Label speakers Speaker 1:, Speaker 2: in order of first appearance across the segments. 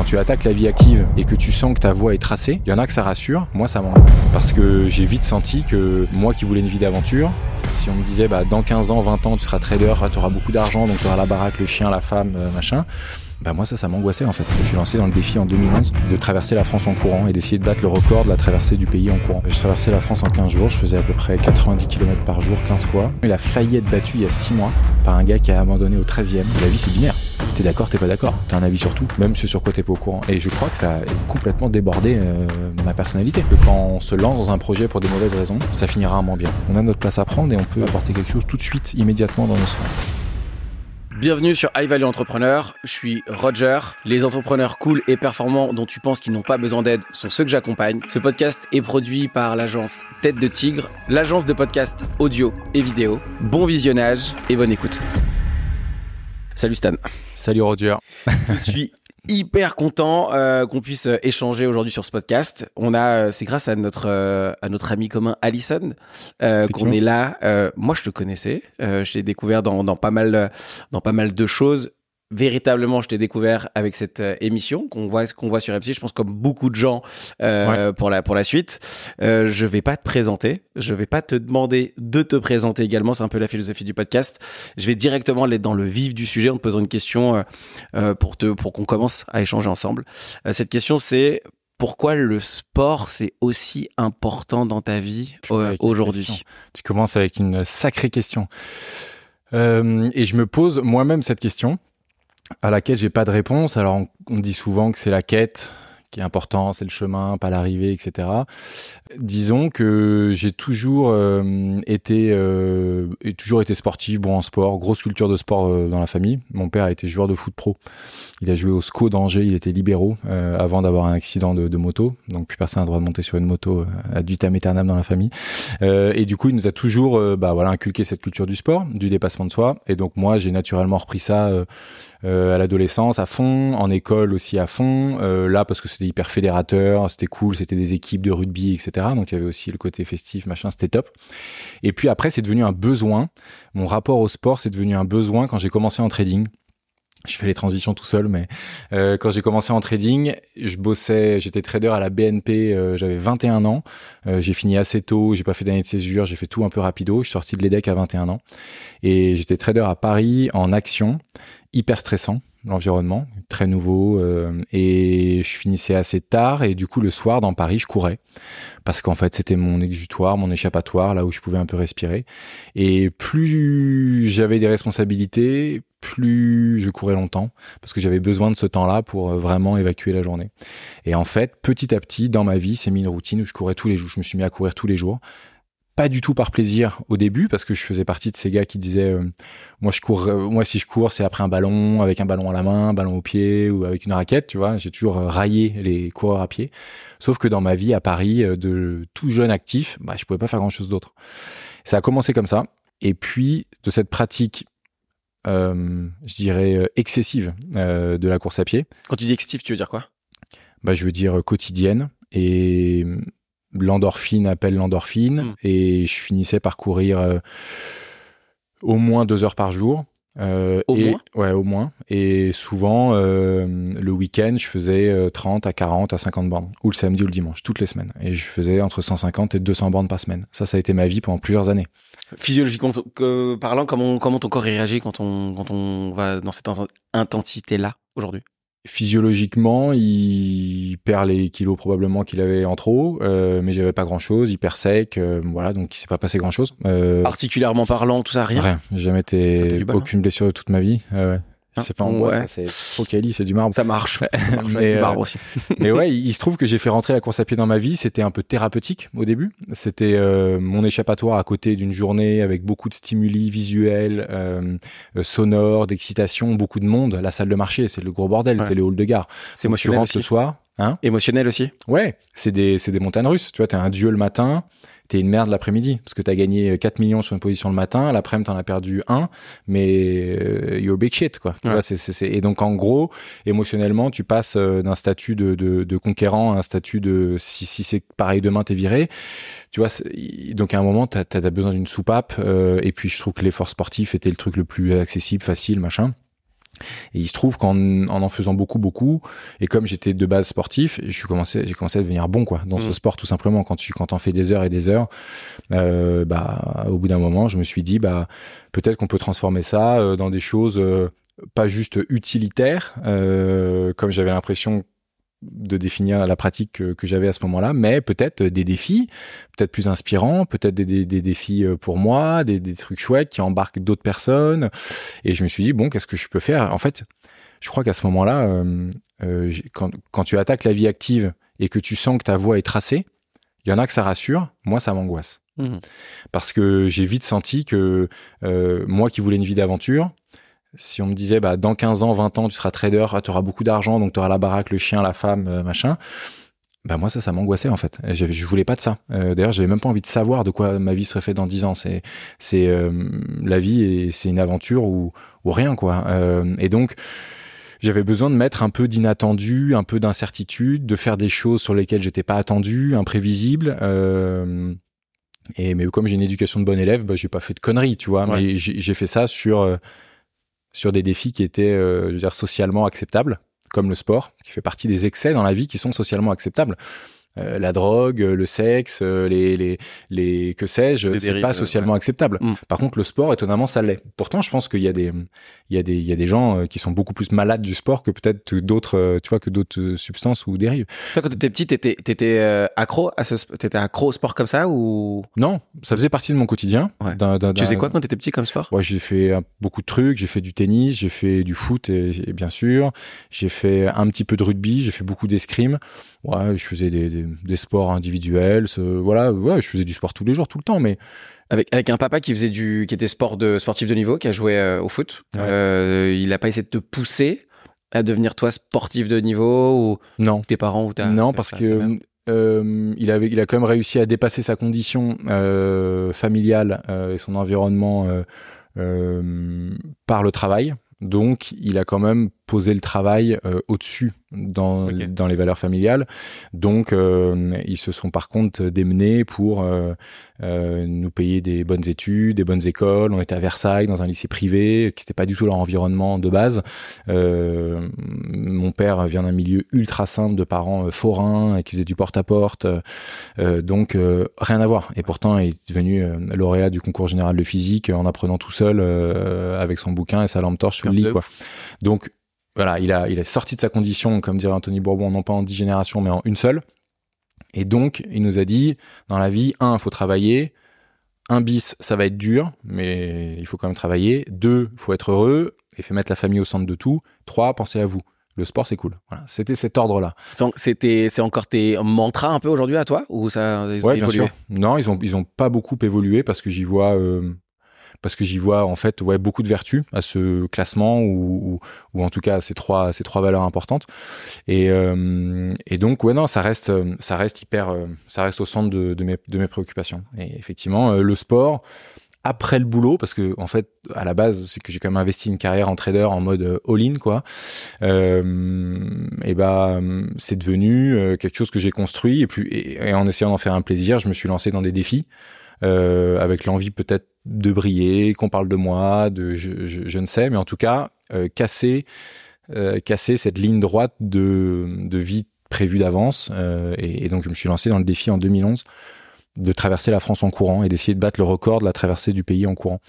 Speaker 1: Quand tu attaques la vie active et que tu sens que ta voie est tracée, il y en a que ça rassure, moi ça m'angoisse. Parce que j'ai vite senti que moi qui voulais une vie d'aventure, si on me disait bah, dans 15 ans, 20 ans, tu seras trader, tu auras beaucoup d'argent, donc tu auras la baraque, le chien, la femme, euh, machin, bah moi ça, ça m'angoissait en fait. Je me suis lancé dans le défi en 2011 de traverser la France en courant et d'essayer de battre le record de la traversée du pays en courant. Je traversais la France en 15 jours, je faisais à peu près 90 km par jour, 15 fois. Il a failli être battu il y a 6 mois par un gars qui a abandonné au 13e. La vie c'est binaire. T'es d'accord, t'es pas d'accord. T'as un avis sur tout, même ce sur quoi t'es pas au courant. Et je crois que ça a complètement débordé euh, ma personnalité. Que quand on se lance dans un projet pour des mauvaises raisons, ça finira rarement bien. On a notre place à prendre et on peut apporter quelque chose tout de suite, immédiatement dans nos sphères.
Speaker 2: Bienvenue sur High Value Entrepreneur. Je suis Roger. Les entrepreneurs cool et performants dont tu penses qu'ils n'ont pas besoin d'aide sont ceux que j'accompagne. Ce podcast est produit par l'agence Tête de Tigre, l'agence de podcast audio et vidéo. Bon visionnage et bonne écoute. Salut Stan.
Speaker 1: Salut Roger.
Speaker 2: Je suis hyper content euh, qu'on puisse euh, échanger aujourd'hui sur ce podcast. On a, euh, c'est grâce à notre euh, à notre ami commun Alison euh, qu'on est là. Moi, je te connaissais. je t'ai découvert dans, dans pas mal dans pas mal de choses véritablement, je t'ai découvert avec cette euh, émission qu'on voit, qu'on voit sur MC. Je pense comme beaucoup de gens euh, ouais. pour la pour la suite. Euh, je vais pas te présenter. Je vais pas te demander de te présenter également. C'est un peu la philosophie du podcast. Je vais directement aller dans le vif du sujet en te posant une question euh, pour te pour qu'on commence à échanger ensemble. Cette question, c'est pourquoi le sport c'est aussi important dans ta vie aujourd'hui?
Speaker 1: Tu commences avec une sacrée question. et je me pose moi-même cette question à laquelle j'ai pas de réponse. Alors on, dit souvent que c'est la quête qui est important, c'est le chemin, pas l'arrivée, etc. Disons que j'ai toujours euh, été euh, et toujours été sportif, bon en sport, grosse culture de sport euh, dans la famille. Mon père a été joueur de foot pro. Il a joué au SCO d'Angers, il était libéraux euh, avant d'avoir un accident de, moto. Donc plus personne n'a le droit de monter sur une moto ad vitam aeternam dans la famille. Euh, et du coup, il nous a toujours bah voilà inculqué cette culture du sport, du dépassement de soi. Et donc moi, j'ai naturellement repris ça euh, à l'adolescence à fond, en école aussi à fond. Euh, là, parce que c'était hyper fédérateur, c'était cool, c'était des équipes de rugby, etc. Donc il y avait aussi le côté festif, machin, c'était top. Et puis après, c'est devenu un besoin. Mon rapport au sport, c'est devenu un besoin quand j'ai commencé en trading je fais les transitions tout seul, mais euh, quand j'ai commencé en trading, je bossais, j'étais trader à la BNP, euh, j'avais 21 ans, euh, j'ai fini assez tôt, j'ai pas fait d'année de césure, j'ai fait tout un peu rapido, je suis sorti de l'EDEC à 21 ans, et j'étais trader à Paris en action, hyper stressant, l'environnement, très nouveau, euh, et je finissais assez tard, et du coup le soir dans Paris, je courais, parce qu'en fait c'était mon exutoire, mon échappatoire, là où je pouvais un peu respirer, et plus j'avais des responsabilités, plus je courais longtemps, parce que j'avais besoin de ce temps-là pour vraiment évacuer la journée. Et en fait, petit à petit, dans ma vie, c'est mis une routine où je courais tous les jours, je me suis mis à courir tous les jours, pas du tout par plaisir au début parce que je faisais partie de ces gars qui disaient euh, moi je cours euh, moi si je cours c'est après un ballon avec un ballon à la main un ballon au pied ou avec une raquette tu vois. J'ai toujours raillé les coureurs à pied. Sauf que dans ma vie à Paris euh, de tout jeune actif bah je pouvais pas faire grand chose d'autre. Ça a commencé comme ça. Et puis de cette pratique euh, je dirais excessive de la course à pied.
Speaker 2: Quand tu dis excessive tu veux dire quoi?
Speaker 1: Bah je veux dire quotidienne. Et l'endorphine appelle l'endorphine mmh. et je finissais par courir euh, au moins deux heures par jour.
Speaker 2: Euh, au
Speaker 1: et,
Speaker 2: moins?
Speaker 1: Ouais, au moins. Et souvent, euh, le week-end, je faisais 30 à 40 à 50 bornes, ou le samedi ou le dimanche, toutes les semaines. Et je faisais entre 150 et 200 bornes par semaine. Ça, ça a été ma vie pendant plusieurs années.
Speaker 2: Physiologiquement que, parlant, comment, comment ton corps réagit quand on, quand on va dans cette intensité-là aujourd'hui?
Speaker 1: Physiologiquement, il perd les kilos probablement qu'il avait en trop, euh, mais j'avais pas grand chose, hyper sec, euh, voilà, donc il s'est pas passé grand chose.
Speaker 2: Euh, Particulièrement parlant, tout ça, rien.
Speaker 1: Rien, j'ai jamais été aucune blessure de toute ma vie. ouais. C'est pas en bois, ouais. c'est trop quali, c'est du marbre.
Speaker 2: Ça marche. mais, du marbre aussi.
Speaker 1: mais ouais, il, se trouve que j'ai fait rentrer la course à pied dans ma vie. C'était un peu thérapeutique au début. C'était euh, mon échappatoire à côté d'une journée avec beaucoup de stimuli visuels, euh, sonores, d'excitation, beaucoup de monde. La salle de marché, c'est le gros bordel, ouais. c'est le hall de gare.
Speaker 2: C'est émotionnel. Tu rentres
Speaker 1: aussi. le soir. Hein
Speaker 2: émotionnel aussi.
Speaker 1: Ouais, c'est des, des montagnes russes. Tu vois, t'es un dieu le matin t'es une merde l'après-midi parce que t'as gagné 4 millions sur une position le matin, l'après-midi t'en as perdu 1, mais euh, you're big shit quoi. Ouais. Vois, c est, c est, et donc en gros, émotionnellement, tu passes euh, d'un statut de, de, de, conquérant à un statut de si, si c'est pareil demain t'es viré. Tu vois, donc à un moment t'as as besoin d'une soupape euh, et puis je trouve que l'effort sportif était le truc le plus accessible, facile, machin. Et il se trouve qu'en en, en faisant beaucoup, beaucoup, et comme j'étais de base sportif, je suis commencé, j'ai commencé à devenir bon quoi dans ce mmh. sport tout simplement. Quand tu quand en fais des heures et des heures, euh, bah au bout d'un moment, je me suis dit bah peut-être qu'on peut transformer ça euh, dans des choses euh, pas juste utilitaires, euh, comme j'avais l'impression de définir la pratique que, j'avais à ce moment-là, mais peut-être des défis, peut-être plus inspirants, peut-être des, des, défis euh, pour moi, des, des trucs chouettes qui embarquent d'autres personnes. Et je me suis dit, bon, qu'est-ce que je peux faire? En fait, je crois qu'à ce moment-là, euh, euh quand, quand tu attaques la vie active et que tu sens que ta voie est tracée, il y en a que ça rassure, moi ça m'angoisse. Mmh. Parce que j'ai vite senti que euh, moi qui voulais une vie d'aventure, si on me disait bah dans 15 ans, 20 ans, tu seras trader, tu auras beaucoup d'argent, donc tu auras la baraque, le chien, la femme, euh, machin. Bah moi ça ça m'angoissait en fait. Je, je voulais pas de ça. Euh, D'ailleurs j'avais même pas envie de savoir de quoi ma vie serait faite dans 10 ans. C'est c'est euh, la vie et c'est une aventure ou ou rien quoi. Euh, et donc j'avais besoin de mettre un peu d'inattendu, un peu d'incertitude, de faire des choses sur lesquelles j'étais pas attendu, imprévisible. Euh, et mais comme j'ai une éducation de bon élève, bah, j'ai pas fait de conneries, tu vois. Mais j'ai fait ça sur sur des défis qui étaient, euh, je veux dire, socialement acceptables, comme le sport, qui fait partie des excès dans la vie qui sont socialement acceptables. Euh, la drogue, le sexe, euh, les, les, les que sais-je, c'est pas socialement acceptable. Mm. Par contre, le sport, étonnamment, ça l'est. Pourtant, je pense qu'il y a des, il y a des, il y a des gens qui sont beaucoup plus malades du sport que peut-être d'autres, tu vois, que d'autres substances ou dérives.
Speaker 2: Toi, quand t'étais petit, t'étais, t'étais accro à ce, t'étais accro au sport comme ça ou?
Speaker 1: Non, ça faisait partie de mon quotidien.
Speaker 2: Ouais. tu faisais quoi quand t'étais petit comme sport?
Speaker 1: Ouais, j'ai fait beaucoup de trucs. J'ai fait du tennis, j'ai fait du foot et, bien sûr, j'ai fait un petit peu de rugby, j'ai fait beaucoup d'escrime. Ouais, je faisais des des, sports individuels. voilà, ouais, je faisais du sport tous les jours, tout le temps, mais
Speaker 2: avec, avec un papa qui faisait du, qui était sport de sportif de niveau, qui a joué euh, au foot. Euh, il a pas essayé de te pousser à devenir toi sportif de niveau ou
Speaker 1: non
Speaker 2: tes parents ou ta
Speaker 1: non parce que euh, il avait il a quand même réussi à dépasser sa condition familiale et son environnement par le travail donc il a quand même poser le travail euh, au-dessus dans, dans les valeurs familiales. Donc, euh, ils se sont par contre démenés pour euh, nous payer des bonnes études, des bonnes écoles. On était à Versailles, dans un lycée privé, qui n'était pas du tout leur environnement de base. mon père vient d'un milieu ultra simple de parents forains qui faisaient du porte-à-porte. donc, rien à voir. Et pourtant, il est devenu lauréat du concours général de physique en apprenant tout seul avec son bouquin et sa lampe torche sous le lit. Quoi. Donc, voilà, il a, il est sorti de sa condition, comme dirait Anthony Bourbon, non pas en dix générations, mais en une seule. Et donc, il nous a dit, dans la vie, un, il faut travailler. Un bis, ça va être dur, mais il faut quand même travailler. Deux, il faut être heureux et fait mettre la famille au centre de tout. Trois, pensez à vous. Le sport, c'est cool. Voilà, c'était cet ordre-là.
Speaker 2: C'était, c'est encore tes mantras un peu aujourd'hui à toi ou ça
Speaker 1: ouais, bien sûr. Non, ils ont, ils ont pas beaucoup évolué parce que j'y vois euh, parce que j'y vois en fait ouais beaucoup de vertus à ce classement ou, ou, en tout cas à ces trois ces trois valeurs importantes. Et, euh, et donc ouais non ça reste ça reste hyper euh, ça reste au centre de, de, mes, de mes préoccupations. Et effectivement euh, le sport après le boulot parce que en fait à la base c'est que j'ai quand même investi une carrière en trader en mode all-in quoi. Euh, et bah c'est devenu quelque chose que j'ai construit et puis et en essayant d'en faire un plaisir je me suis lancé dans des défis euh, avec l'envie peut-être de briller, qu'on parle de moi, de je, je, je, ne sais, mais en tout cas euh, casser euh, casser cette ligne droite de, de vie prévue d'avance. Euh, et, et, donc je me suis lancé dans le défi en 2011 de traverser la France en courant et d'essayer de battre le record de la traversée du pays en courant.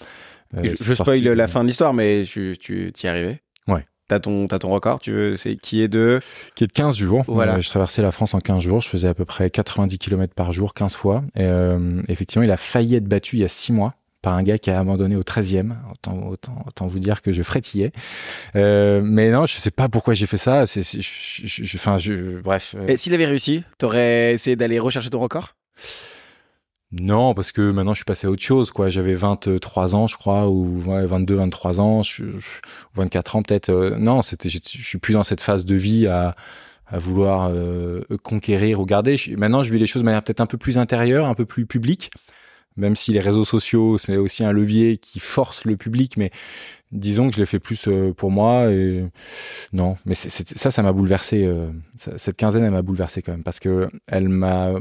Speaker 2: je, je spoil la fin de l'histoire, mais tu, tu y es arrivé.
Speaker 1: Ouais.
Speaker 2: T'as ton, as ton record, tu veux, c'est qui est de
Speaker 1: Qui est de 15 jours. Voilà. Euh, je traversais la France en 15 jours. Je faisais à peu près 90 km par jour, 15 fois. Et, euh, effectivement, il a failli être battu il y a 6 mois par un gars qui a abandonné au 13e. Autant, autant, autant vous dire que je frétillais. Euh, mais non, je sais pas pourquoi j'ai fait ça. C'est, je, enfin, je, bref.
Speaker 2: Et s'il avait réussi, t'aurais essayé d'aller rechercher ton record?
Speaker 1: Non, parce que maintenant je suis passé à autre chose, quoi. J'avais 23 ans, je crois, ou ouais, 22, 23 ans, je, 24 ans peut-être. Euh, non, c'était, je, suis plus dans cette phase de vie à, à vouloir euh, conquérir ou garder. maintenant, je vis les choses de manière peut-être un peu plus intérieure, un peu plus publique. Même si les réseaux sociaux, c'est aussi un levier qui force le public, mais disons que je l'ai fait plus euh, pour moi et non mais ça ça m'a bouleversé euh, cette quinzaine elle m'a bouleversé quand même parce que elle m'a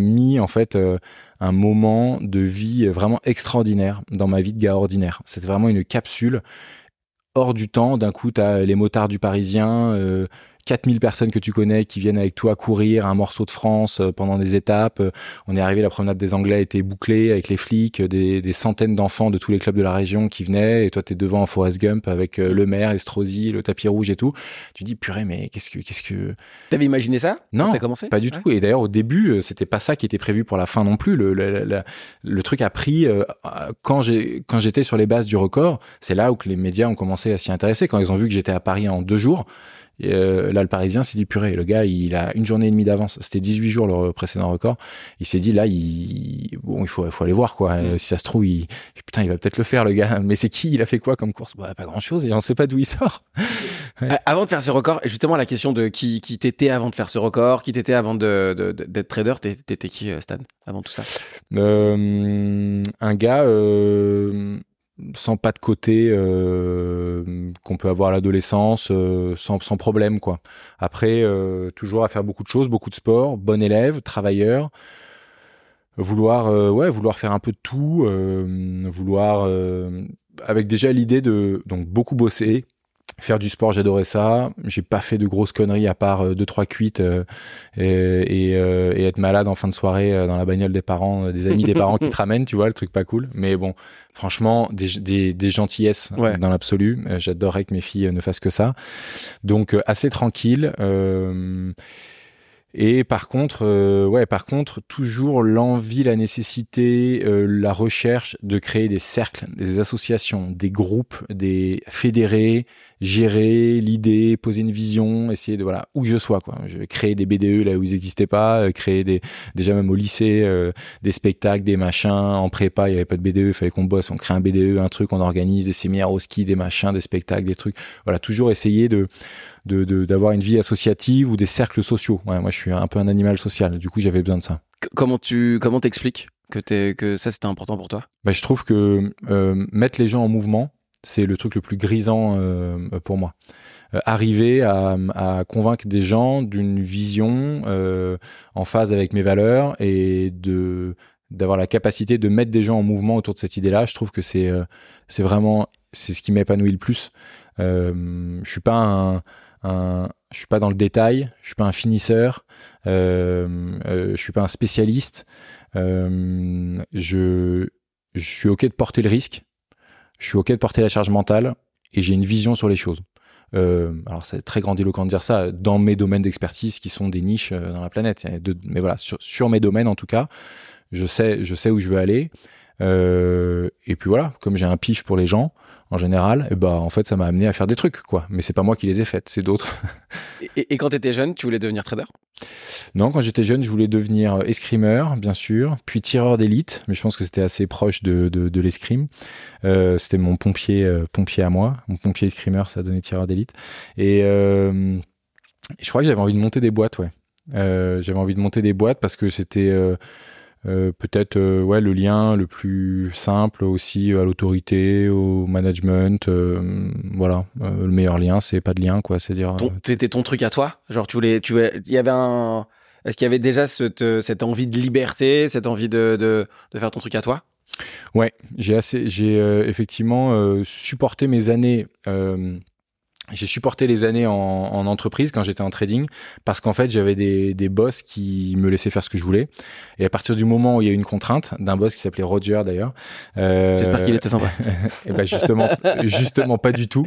Speaker 1: mis en fait euh, un moment de vie vraiment extraordinaire dans ma vie de gars ordinaire c'était vraiment une capsule hors du temps. D'un coup, tu as les motards du Parisien, 4000 personnes que tu connais qui viennent avec toi courir un morceau de France euh, pendant des étapes. Euh, on est arrivé, la promenade des Anglais était bouclée avec les flics, des, des centaines d'enfants de tous les clubs de la région qui venaient, et toi tu es devant en Forest Gump avec euh, le maire, Estrosi, le tapis rouge et tout. Tu dis purée, mais qu'est-ce que qu'est-ce que
Speaker 2: T'avais imaginé ça
Speaker 1: Non,
Speaker 2: as commencé
Speaker 1: pas du tout. Et d'ailleurs au début, c'était pas ça qui était prévu pour la fin non plus. Le, le, le, truc a pris quand j'ai quand j'étais sur les bases du record, c'est là où que les médias ont commencé à s'y intéresser quand ils ont vu que j'étais à Paris en deux jours. Euh, là, le Parisien s'est dit purée, le gars, il a une journée et demie d'avance. C'était 18 jours le précédent record. Il s'est dit là, il bon, il faut, il faut aller voir quoi. Mm. Si ça se trouve, il putain, il va peut-être le faire le gars. Mais c'est qui? Il a fait quoi comme course? Bah, Pas grand chose. Et on sait pas d'où il sort.
Speaker 2: Avant de faire ce record, justement la question de qui, qui t'étais avant de faire ce record, qui t'étais avant de, d'être trader, t'étais qui euh, Stan avant tout ça?
Speaker 1: Euh, Un gars. Euh sans pas de côté euh, qu'on peut avoir à l'adolescence, euh, sans, sans, problème quoi. Après, euh, toujours à faire beaucoup de choses, beaucoup de sport, bon élève, travailleur, vouloir ouais vouloir faire un peu de tout, vouloir avec déjà l'idée de donc beaucoup bosser, faire du sport, j'adorais ça. J'ai pas fait de grosses conneries à part euh, deux trois cuites euh, et, euh, et, être malade en fin de soirée dans la bagnole des parents, des amis des parents qui te ramènent, tu vois, le truc pas cool. Mais bon, franchement, des, des, des gentillesses dans l'absolu. J'adorerais que mes filles ne fassent que ça. Donc assez tranquille. Et par contre, euh, ouais, par contre, toujours l'envie, la nécessité, euh, la recherche de créer des cercles, des associations, des groupes, des fédérés, gérer l'idée, poser une vision, essayer de voilà où je sois quoi. Je vais créer des BDE là où ils n'existaient pas, euh, créer des déjà même au lycée des spectacles, des machins. En prépa, il y avait pas de BDE, il fallait qu'on bosse, on crée un BDE, un truc, on organise des séminaires au ski, des machins, des spectacles, des trucs. Voilà, toujours essayer de d'avoir une vie associative ou des cercles sociaux. Ouais, moi, je suis un peu un animal social. Du coup, j'avais besoin de ça.
Speaker 2: comment tu comment t'expliques que, es, que ça c'était important pour toi?
Speaker 1: Bah, Je trouve que euh, mettre les gens en mouvement, c'est le truc le plus grisant euh, pour moi. Euh, arriver à, à, convaincre des gens d'une vision en phase avec mes valeurs et de d'avoir la capacité de mettre des gens en mouvement autour de cette idée-là, je trouve que c'est c'est vraiment c'est ce qui m'épanouit le plus. je suis pas un un, je suis pas dans le détail, je suis pas un finisseur, euh, euh, je suis pas un spécialiste. Euh, je, suis ok de porter le risque, je suis ok de porter la charge mentale et j'ai une vision sur les choses. Alors c'est très grandiloquent de dire ça dans mes domaines d'expertise qui sont des niches dans la planète. mais voilà, sur, mes domaines en tout cas, je sais, où je veux aller. Et puis voilà, comme j'ai un pif pour les gens, en général, et eh bah ben, en fait ça m'a amené à faire des trucs quoi. Mais c'est pas moi qui les ai faites, c'est d'autres.
Speaker 2: et, et, quand t'étais jeune, tu voulais devenir trader?
Speaker 1: Non, quand j'étais jeune, je voulais devenir escrimeur, bien sûr, puis tireur d'élite. Mais je pense que c'était assez proche de, de, de l'escrime. Euh, c'était mon pompier, euh, pompier à moi, mon pompier escrimeur, ça a donné tireur d'élite. Et euh, je crois que j'avais envie de monter des boîtes, ouais. Euh, j'avais envie de monter des boîtes parce que c'était euh, peut-être euh, ouais le lien le plus simple aussi à l'autorité au management euh, voilà. Le meilleur lien c'est pas de lien quoi. C'est dire
Speaker 2: c'était ton truc à toi? Genre tu voulais tu voulais, il y avait un est-ce qu'il y avait déjà cette, cette envie de liberté cette envie de, de, de faire ton truc à toi?
Speaker 1: Ouais j'ai assez j'ai effectivement supporté mes années j'ai supporté les années en, en entreprise quand j'étais en trading parce qu'en fait j'avais des, des boss qui me laissaient faire ce que je voulais. Et à partir du moment où il y a eu une contrainte d'un boss qui s'appelait Roger d'ailleurs
Speaker 2: euh, j'espère qu'il était sympa.
Speaker 1: Et ben justement justement pas du tout.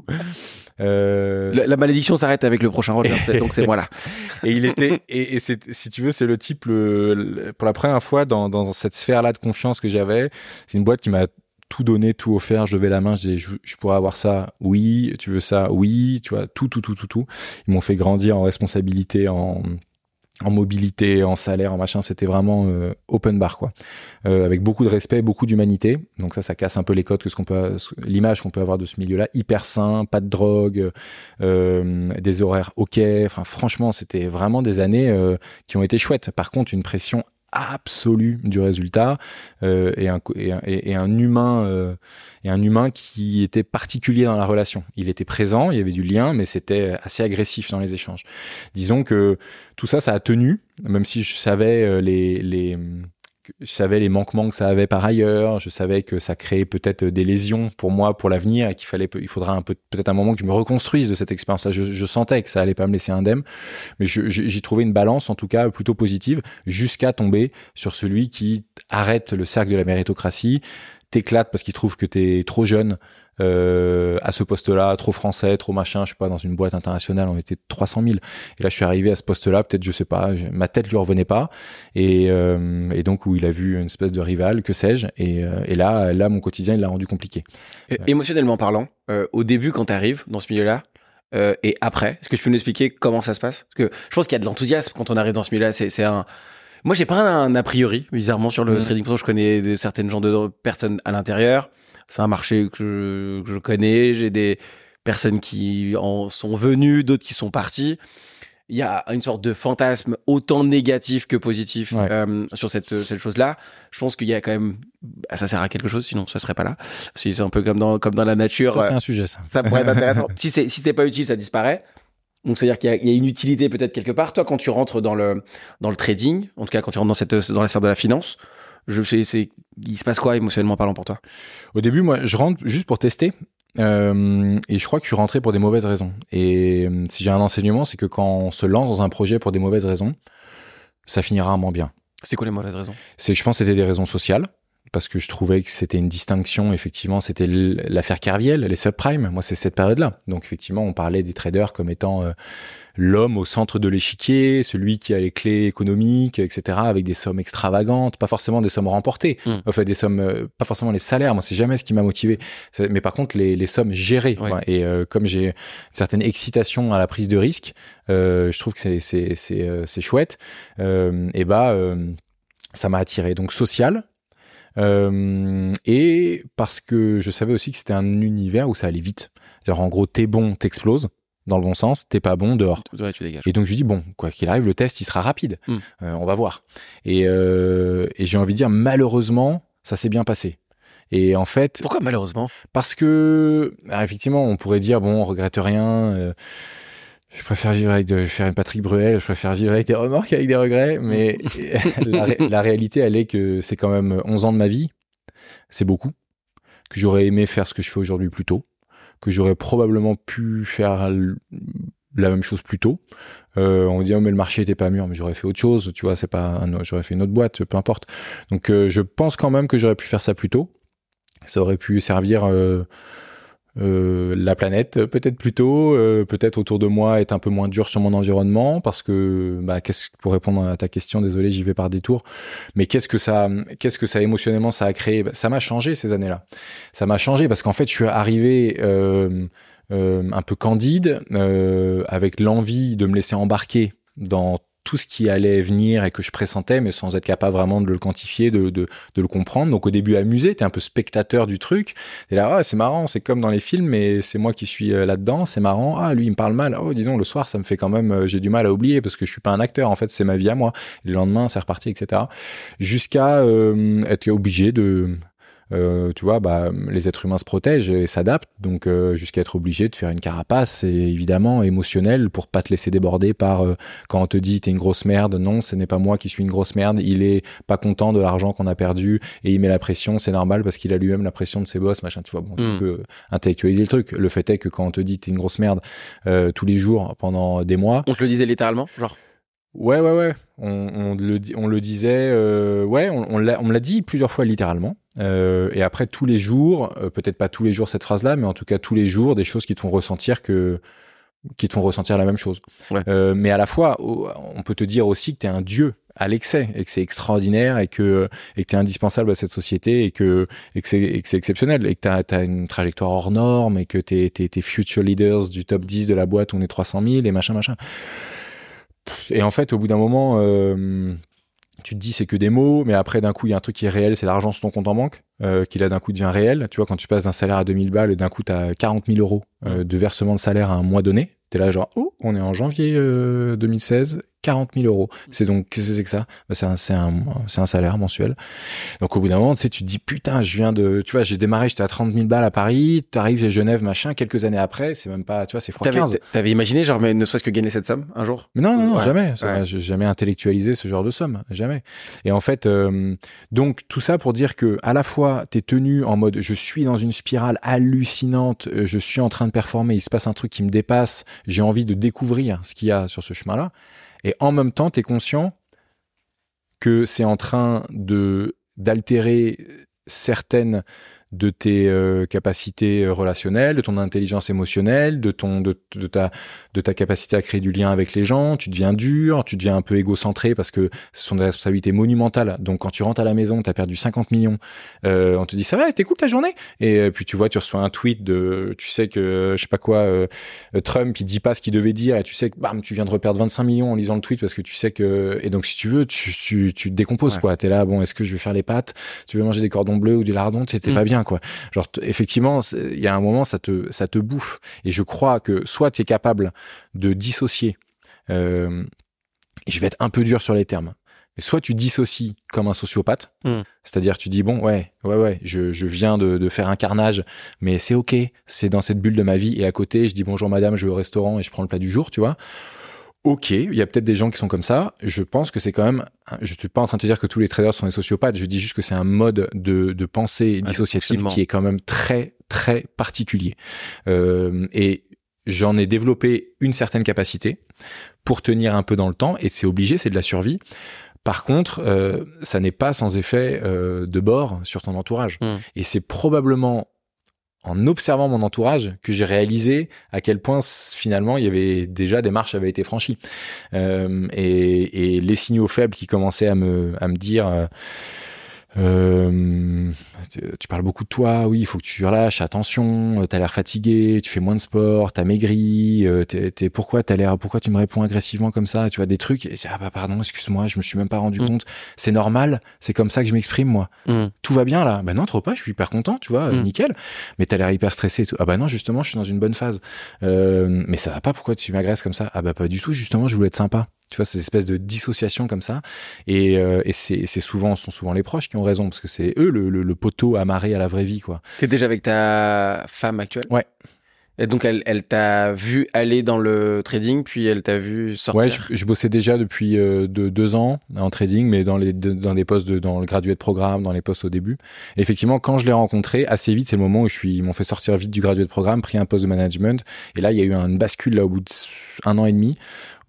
Speaker 2: Euh... la, malédiction s'arrête avec le prochain Roger donc c'est moi là.
Speaker 1: Et il était et, et c'est si tu veux c'est le type le, pour la première fois dans, dans cette sphère là de confiance que j'avais c'est une boîte qui m'a tout donné, tout offert, je levais la main, je disais je, pourrais avoir ça, oui, tu veux ça, oui, tu vois, tout, tout, tout, tout, tout. Ils m'ont fait grandir en responsabilité, en, en mobilité, en salaire, en machin, c'était vraiment euh, open bar quoi, euh, avec beaucoup de respect, beaucoup d'humanité. Donc ça, ça casse un peu les codes que ce qu'on peut, l'image qu'on peut avoir de ce milieu-là, hyper sain, pas de drogue, euh, des horaires ok. Enfin, franchement, c'était vraiment des années qui ont été chouettes. Par contre, une pression absolu du résultat euh, et, un, et, un, humain euh, et un humain qui était particulier dans la relation. Il était présent, il y avait du lien, mais c'était assez agressif dans les échanges. Disons que tout ça, ça a tenu, même si je savais euh, les, les je savais les manquements que ça avait par ailleurs, je savais que ça créait peut-être des lésions pour moi pour l'avenir et qu'il fallait il faudra un peu peut-être un moment que je me reconstruise de cette expérience. Je, je, sentais que ça allait pas me laisser indemne, mais j'ai trouvé une balance en tout cas plutôt positive jusqu'à tomber sur celui qui arrête le cercle de la méritocratie, t'éclate parce qu'il trouve que t'es trop jeune euh, à ce poste-là, trop français, trop machin, je sais pas, dans une boîte internationale, on était 300 000. Et là, je suis arrivé à ce poste-là, peut-être, je sais pas, ma tête lui revenait pas. Et, euh, et, donc, où il a vu une espèce de rival, que sais-je. Et, euh, et, là, là, mon quotidien, il l'a rendu compliqué.
Speaker 2: Émotionnellement parlant, au début, quand tu arrives dans ce milieu-là, et après, est-ce que tu peux nous expliquer comment ça se passe? Parce que je pense qu'il y a de l'enthousiasme quand on arrive dans ce milieu-là. C'est un. Moi, j'ai pas un, a priori, bizarrement, sur le mmh. trading. Je connais certaines gens de personnes à l'intérieur. C'est un marché que je, connais. J'ai des personnes qui en sont venues, d'autres qui sont parties. Il y a une sorte de fantasme autant négatif que positif euh, sur cette, cette chose-là. Je pense qu'il y a quand même, ah, ça sert à quelque chose, sinon ça serait pas là. C'est un peu comme dans comme dans la nature.
Speaker 1: Ça c'est un sujet ça.
Speaker 2: Ça pourrait être intéressant. si c'est si c'est pas utile, ça disparaît. Donc c'est-à-dire qu'il y, y, a une utilité peut-être quelque part. Toi, quand tu rentres dans le dans le trading, en tout cas quand tu rentres dans cette dans la sphère de la finance, je sais, c'est, il se passe quoi émotionnellement parlant pour toi?
Speaker 1: Au début, moi, je rentre juste pour tester. Euh, et je crois que je suis rentré pour des mauvaises raisons. Et euh, si j'ai un enseignement, c'est que quand on se lance dans un projet pour des mauvaises raisons, ça finira moins bien.
Speaker 2: C'est quoi les mauvaises raisons?
Speaker 1: C'est, je pense, que c'était des raisons sociales parce que je trouvais que c'était une distinction. Effectivement, c'était l'affaire Kerviel, les subprimes. Moi, c'est cette période-là. Donc, effectivement, on parlait des traders comme étant euh, l'homme au centre de l'échiquier, celui qui a les clés économiques, etc., avec des sommes extravagantes, pas forcément des sommes remportées, mmh. enfin des sommes, euh, pas forcément les salaires. Moi, c'est jamais ce qui m'a motivé. Mais par contre, les, les sommes gérées. Et euh, comme j'ai une certaine excitation à la prise de risque, je trouve que c'est c'est c'est chouette. et bah ça m'a attiré. Donc social, euh, et parce que je savais aussi que c'était un univers où ça allait vite. C'est-à-dire, en gros, t'es bon, t'exploses dans le bon sens, t'es pas bon dehors.
Speaker 2: tu dégages.
Speaker 1: Et donc je dis bon, quoi qu'il arrive, le test il sera rapide. Hmm. Euh, on va voir. Et, euh, et j'ai envie de dire malheureusement, ça s'est bien passé. Et en fait,
Speaker 2: pourquoi malheureusement?
Speaker 1: Parce que effectivement, on pourrait dire bon, on regrette rien. Euh, je préfère vivre avec de faire une Patrick Bruel, je préfère vivre avec des remords avec des regrets, mais la, la, réalité, elle est que c'est quand même 11 ans de ma vie, c'est beaucoup, que j'aurais aimé faire ce que je fais aujourd'hui plus tôt, que j'aurais probablement pu faire la même chose plus tôt. Euh, on dit oh, mais le marché était pas mûr, mais j'aurais fait autre chose, tu vois, c'est pas, j'aurais fait une autre boîte, peu importe. Donc euh, je pense quand même que j'aurais pu faire ça plus tôt. Ça aurait pu servir euh, euh, la planète peut-être plutôt euh, peut-être autour de moi est un peu moins dur sur mon environnement parce que bah, qu'est-ce pour répondre à ta question désolé j'y vais par détour mais qu'est-ce que ça qu'est-ce que ça émotionnellement ça a créé? Bah, ça m'a changé ces années-là. Ça m'a changé parce qu'en fait je suis arrivé euh, euh un peu candide avec l'envie de me laisser embarquer dans tout ce qui allait venir et que je pressentais, mais sans être capable vraiment de le quantifier, de, de, le comprendre. Donc au début amusé, t'es un peu spectateur du truc. Et là, ah, c'est marrant, c'est comme dans les films, mais c'est moi qui suis euh, là-dedans, c'est marrant. Ah, lui, il me parle mal. Oh, disons, le soir, ça me fait quand même, euh, j'ai du mal à oublier parce que je suis pas un acteur. En fait, c'est ma vie à moi. le lendemain, c'est reparti, etc. Jusqu'à euh, être obligé de euh, tu vois, bah, les êtres humains se protègent et s'adaptent, donc euh, jusqu'à être obligé de faire une carapace, c'est évidemment émotionnel pour pas te laisser déborder par euh, quand on te dit t'es une grosse merde, non, ce n'est pas moi qui suis une grosse merde, il est pas content de l'argent qu'on a perdu et il met la pression, c'est normal parce qu'il a lui-même la pression de ses boss, machin, tu vois, bon, tu hmm. peux intellectualiser le truc. Le fait est que quand on te dit t'es une grosse merde tous les jours pendant des mois,
Speaker 2: on te le disait littéralement, genre.
Speaker 1: Ouais, ouais, ouais. On, on, le, on le disait, euh, ouais, on, on, me l'a dit plusieurs fois littéralement. Euh, et après, tous les jours, euh, peut-être pas tous les jours cette phrase-là, mais en tout cas tous les jours, des choses qui te font ressentir que qui te font ressentir la même chose. Euh, mais à la fois, on peut te dire aussi que tu es un dieu à l'excès et que c'est extraordinaire et que et que tu es indispensable à cette société et que et que c'est exceptionnel et que tu as, une trajectoire hors norme et que tu es, future leaders du top 10 de la boîte, on est 300 000 et machin machin. Et en fait, au bout d'un moment, euh, tu te dis c'est que des mots, mais après d'un coup, il y a un truc qui est réel, c'est l'argent sur ton compte en banque, euh, qui là d'un coup devient réel. Tu vois, quand tu passes d'un salaire à 2000 balles, d'un coup, tu as 40 000 euros euh, de versement de salaire à un mois donné. Tu es là genre, oh, on est en janvier 2016 40 000 euros. C'est donc, qu'est-ce que c'est que ça? Bah, C'est un, un, un salaire mensuel. Donc au bout d'un moment, tu sais, tu te dis, putain, je viens de, tu vois, j'ai démarré, j'étais à 30 000 balles à Paris, t'arrives à Genève, machin, quelques années après, c'est même pas, tu vois, c'est 15.
Speaker 2: T'avais imaginé, genre, mais ne serait-ce que gagner cette somme un jour?
Speaker 1: Mais non, non, non jamais. Ça, J'ai jamais intellectualisé ce genre de somme, jamais. Et en fait, euh, donc tout ça pour dire que à la fois, t'es tenu en mode, je suis dans une spirale hallucinante, euh, je suis en train de performer, il se passe un truc qui me dépasse, j'ai envie de découvrir ce qu'il y a sur ce chemin-là. Et en même temps, tu es conscient que c'est en train de d'altérer certaines de tes euh, capacités euh, relationnelles, de ton intelligence émotionnelle, de ton de, de, ta de ta capacité à créer du lien avec les gens. Tu deviens dur, tu deviens un peu égocentré parce que ce sont des responsabilités monumentales. Donc quand tu rentres à la maison, tu as perdu 50 millions, euh, on te dit ça va, c'était cool ta journée? Et euh, puis tu vois, tu reçois un tweet de, tu sais que je sais pas quoi, Trump il dit pas ce qu'il devait dire et tu sais que bam, tu viens de reperdre 25 millions en lisant le tweet parce que tu sais que et donc si tu veux, tu tu, tu te décomposes quoi. T'es là, bon, est-ce que je vais faire les pâtes? Tu veux manger des cordons bleus ou du lardon C'était mm. pas bien quoi. Genre effectivement, il y a un moment ça te ça te bouffe et je crois que soit tu es capable de dissocier euh, je vais être un peu dur sur les termes. Mais soit tu dissocies comme un sociopathe, hmm. c'est-à-dire tu dis bon ouais ouais ouais je, je viens de, de faire un carnage, mais c'est ok, c'est dans cette bulle de ma vie et à côté je dis bonjour madame, je vais au restaurant et je prends le plat du jour, tu vois. Ok, il y a peut-être des gens qui sont comme ça. Je pense que c'est quand même. Je suis pas en train de te dire que tous les traders sont des sociopathes. Je dis juste que c'est un mode de, de pensée dissociative qui est quand même très très particulier. Euh, et j'en ai développé une certaine capacité pour tenir un peu dans le temps. Et c'est obligé, c'est de la survie. Par contre, euh, ça n'est pas sans effet euh, de bord sur ton entourage. Hmm. Et c'est probablement en observant mon entourage que j'ai réalisé à quel point finalement il y avait déjà des marches avaient été franchies. Euh, et, et, les signaux faibles qui commençaient à me à me dire euh, euh, tu parles beaucoup de toi, oui, il faut que tu relâches, attention, t'as l'air fatigué, tu fais moins de sport, t'as maigri, euh, t'es, pourquoi t'as l'air, pourquoi tu me réponds agressivement comme ça, tu vois des trucs, et ah bah pardon, excuse-moi, je me suis même pas rendu mm. compte, c'est normal, c'est comme ça que je m'exprime moi. Mm. Tout va bien là, bah non trop pas, je suis hyper content, tu vois, mm. nickel, mais t'as l'air hyper stressé, tout. ah bah non justement, je suis dans une bonne phase, euh, mais ça va pas, pourquoi tu m'agresses comme ça, ah bah pas du tout, justement, je voulais être sympa. Tu vois, ces espèces de dissociation comme ça. Et, euh, et c'est souvent, sont souvent les proches qui ont raison, parce que c'est eux le, le, le, poteau amarré à la vraie vie, quoi.
Speaker 2: T'es déjà avec ta femme actuelle?
Speaker 1: Ouais.
Speaker 2: Et donc, elle, elle t'a vu aller dans le trading, puis elle t'a vu sortir?
Speaker 1: Ouais, je, je bossais déjà depuis euh, de, deux ans en trading, mais dans les dans des postes de, dans le graduate programme, dans les postes au début. Et effectivement, quand je l'ai rencontré, assez vite, c'est le moment où je suis, ils m'ont fait sortir vite du graduate programme, pris un poste de management. Et là, il y a eu une bascule là au bout d'un an et demi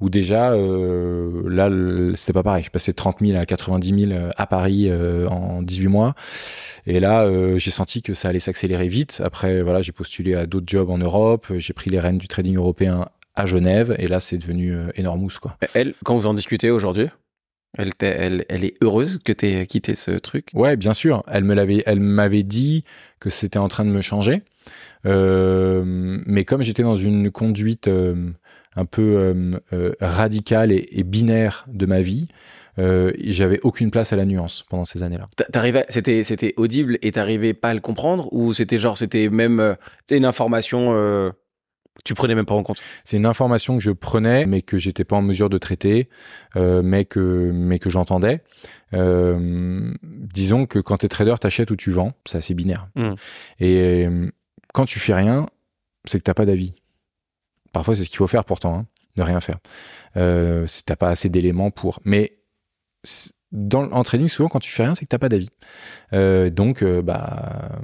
Speaker 1: où déjà euh, là c'était pas pareil. Je passais de 30 000 à 90 000 euh, à Paris euh, en 18 mois. Et là euh, j'ai senti que ça allait s'accélérer vite. Après voilà j'ai postulé à d'autres jobs en Europe. J'ai pris les rênes du trading européen à Genève. Et là c'est devenu énorme quoi.
Speaker 2: Elle quand vous en discutez aujourd'hui elle, elle, elle, est heureuse que tu aies quitté ce truc?
Speaker 1: Ouais, bien sûr. Elle me l'avait, elle m'avait dit que c'était en train de me changer. Mais comme j'étais dans une conduite un peu euh, euh, radical et, et, binaire de ma vie. Euh, j'avais aucune place à la nuance pendant ces années-là.
Speaker 2: T'arrivais, c'était c'était audible et t'arrivais pas à le comprendre ou c'était genre c'était même euh, une information euh, tu prenais même pas en compte?
Speaker 1: C'est une information que je prenais mais que j'étais pas en mesure de traiter, euh, mais que mais que j'entendais. disons que quand t'es trader, t'achètes ou tu vends, c'est assez binaire. Mmh. Et quand tu fais rien, c'est que t'as pas d'avis. Parfois, c'est ce qu'il faut faire pourtant, hein, ne rien faire. Euh, si t'as pas assez d'éléments pour. Mais dans, en trading, souvent, quand tu fais rien, c'est que t'as pas d'avis. Euh, donc, euh, bah,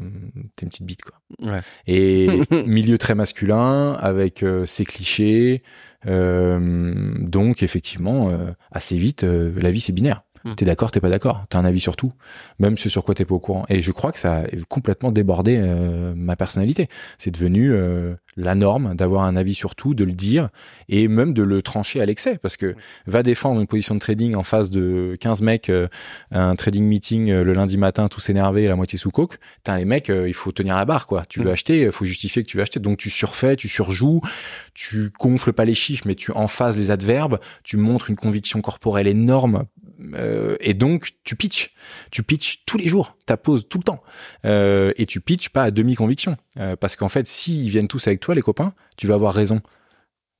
Speaker 1: t'es une petite bite, quoi.
Speaker 2: Ouais.
Speaker 1: Et milieu très masculin, avec euh, ses clichés. Euh, donc, effectivement, assez vite, la vie, c'est binaire. Hmm. T'es d'accord, t'es pas d'accord. T'as un avis sur tout, même ce sur quoi t'es pas au courant. Et je crois que ça a complètement débordé euh, ma personnalité. C'est devenu euh, la norme d'avoir un avis sur tout, de le dire et même de le trancher à l'excès. Parce que va défendre une position de trading en face de 15 mecs, euh, un trading meeting le lundi matin, tous énervés, la moitié sous coke. T'as les mecs, il faut tenir la barre, quoi. Tu veux hmm. acheter, il faut justifier que tu veux acheter. Donc tu surfais, tu surjoues, tu gonfles pas les chiffres, mais tu emphases les adverbes, tu montres une conviction corporelle énorme euh, et donc, tu pitches. Tu pitches tous les jours, ta pause tout le temps. Euh, et tu pitches pas à demi-conviction. Euh, parce qu'en fait, s'ils viennent tous avec toi, les copains, tu vas avoir raison.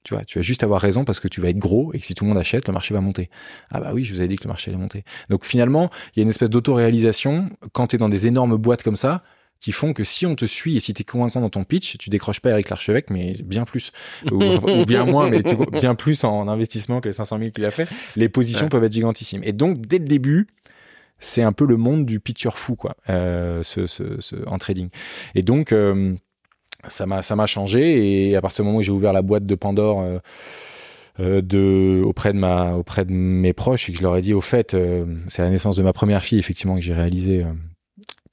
Speaker 1: Tu vois, tu vas juste avoir raison parce que tu vas être gros et que si tout le monde achète, le marché va monter. Ah bah oui, je vous avais dit que le marché allait monter. Donc finalement, il y a une espèce d'autoréalisation quand tu es dans des énormes boîtes comme ça qui font que si on te suit et si tu es convaincant dans ton pitch, tu décroches pas Eric Larchevêque, mais bien plus, ou, bien moins, mais bien plus en investissement que les 500 000 qu'il a fait, les positions peuvent être gigantissimes. Et donc, dès le début, c'est un peu le monde du pitcher fou, quoi, euh, ce, ce, ce, en trading. Et donc, euh, ça m'a ça m'a changé. Et à partir du moment où j'ai ouvert la boîte de Pandore. Euh, euh de auprès de ma auprès de mes proches et que je leur ai dit au fait euh, c'est la naissance de ma première fille effectivement que j'ai réalisé euh,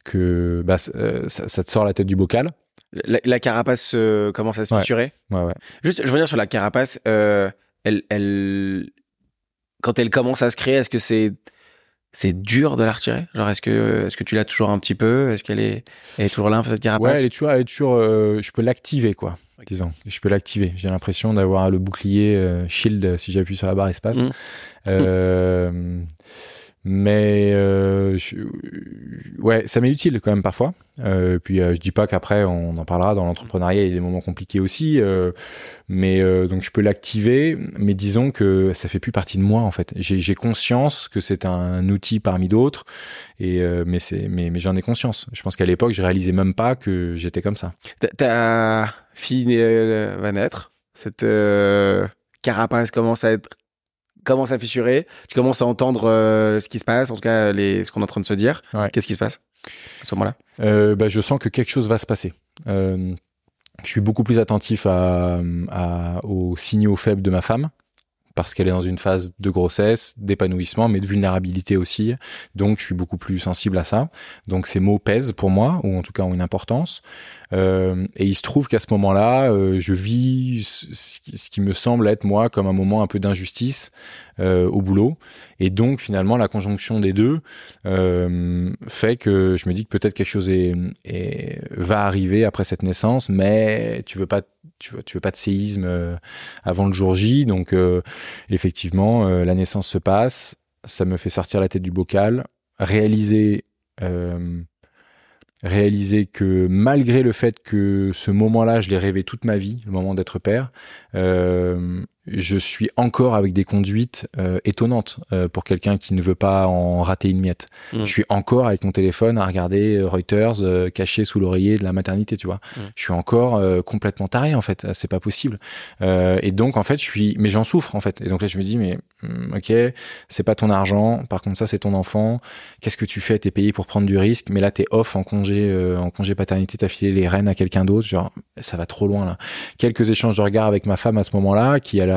Speaker 1: que bah, ça, ça, te sort la tête du bocal
Speaker 2: la, la carapace commence à se fissurer
Speaker 1: ouais, ouais.
Speaker 2: juste je veux dire sur la carapace elle elle quand elle commence à se créer est-ce que c'est c'est dur de la retirer? Genre, est-ce que, est-ce que tu l'as toujours un petit peu? Est-ce qu'elle est, elle est toujours là, cette carapace?
Speaker 1: Ouais, elle est toujours, elle est toujours euh, je peux l'activer, quoi. Disons, je peux l'activer. J'ai l'impression d'avoir le bouclier euh, shield si j'appuie sur la barre espace. Mmh. Euh, mais euh, ouais, ça m'est utile quand même parfois. Euh, puis euh, je dis pas qu'après on en parlera dans l'entrepreneuriat, il y a des moments compliqués aussi. Euh, mais euh, donc je peux l'activer, mais disons que ça fait plus partie de moi en fait. J'ai conscience que c'est un outil parmi d'autres, et euh, mais c'est mais, mais j'en ai conscience. Je pense qu'à l'époque je réalisais même pas que j'étais comme ça.
Speaker 2: Ta fille va naître. Cette carapace commence à être commence à fissurer, tu commences à entendre euh, ce qui se passe, en tout cas les, ce qu'on est en train de se dire.
Speaker 1: Ouais.
Speaker 2: Qu'est-ce qui se passe à ce moment-là?
Speaker 1: Euh, bah, Je sens que quelque chose va se passer. Euh, je suis beaucoup plus attentif à, à, aux signaux faibles de ma femme parce qu'elle est dans une phase de grossesse, d'épanouissement, mais de vulnérabilité aussi. Donc, je suis beaucoup plus sensible à ça. Donc, ces mots pèsent pour moi, ou en tout cas ont une importance. Euh, et il se trouve qu'à ce moment-là, euh, je vis ce qui, me semble être moi comme un moment un peu d'injustice euh, au boulot. Et donc, finalement, la conjonction des deux fait que je me dis que peut-être quelque chose va arriver après cette naissance, mais tu veux pas veux, pas de séisme avant le jour J. Donc, effectivement, la naissance se passe, ça me fait sortir la tête du bocal, réaliser, réaliser que malgré le fait que ce moment-là, je l'ai rêvé toute ma vie, le moment d'être père, je suis encore avec des conduites euh, étonnantes euh, pour quelqu'un qui ne veut pas en rater une miette. Mmh. Je suis encore avec mon téléphone à regarder euh, Reuters euh, caché sous l'oreiller de la maternité, tu vois. Mmh. Je suis encore euh, complètement taré en fait, c'est pas possible. Euh, et donc en fait, je suis mais j'en souffre en fait. Et donc là je me dis mais hmm, OK, c'est pas ton argent, par contre ça c'est ton enfant. Qu'est-ce que tu fais? T'es payé pour prendre du risque, mais là t'es off en congé en congé paternité, t'as filé les rênes à quelqu'un d'autre, genre ça va trop loin là. Quelques échanges de regards avec ma femme à ce moment-là qui a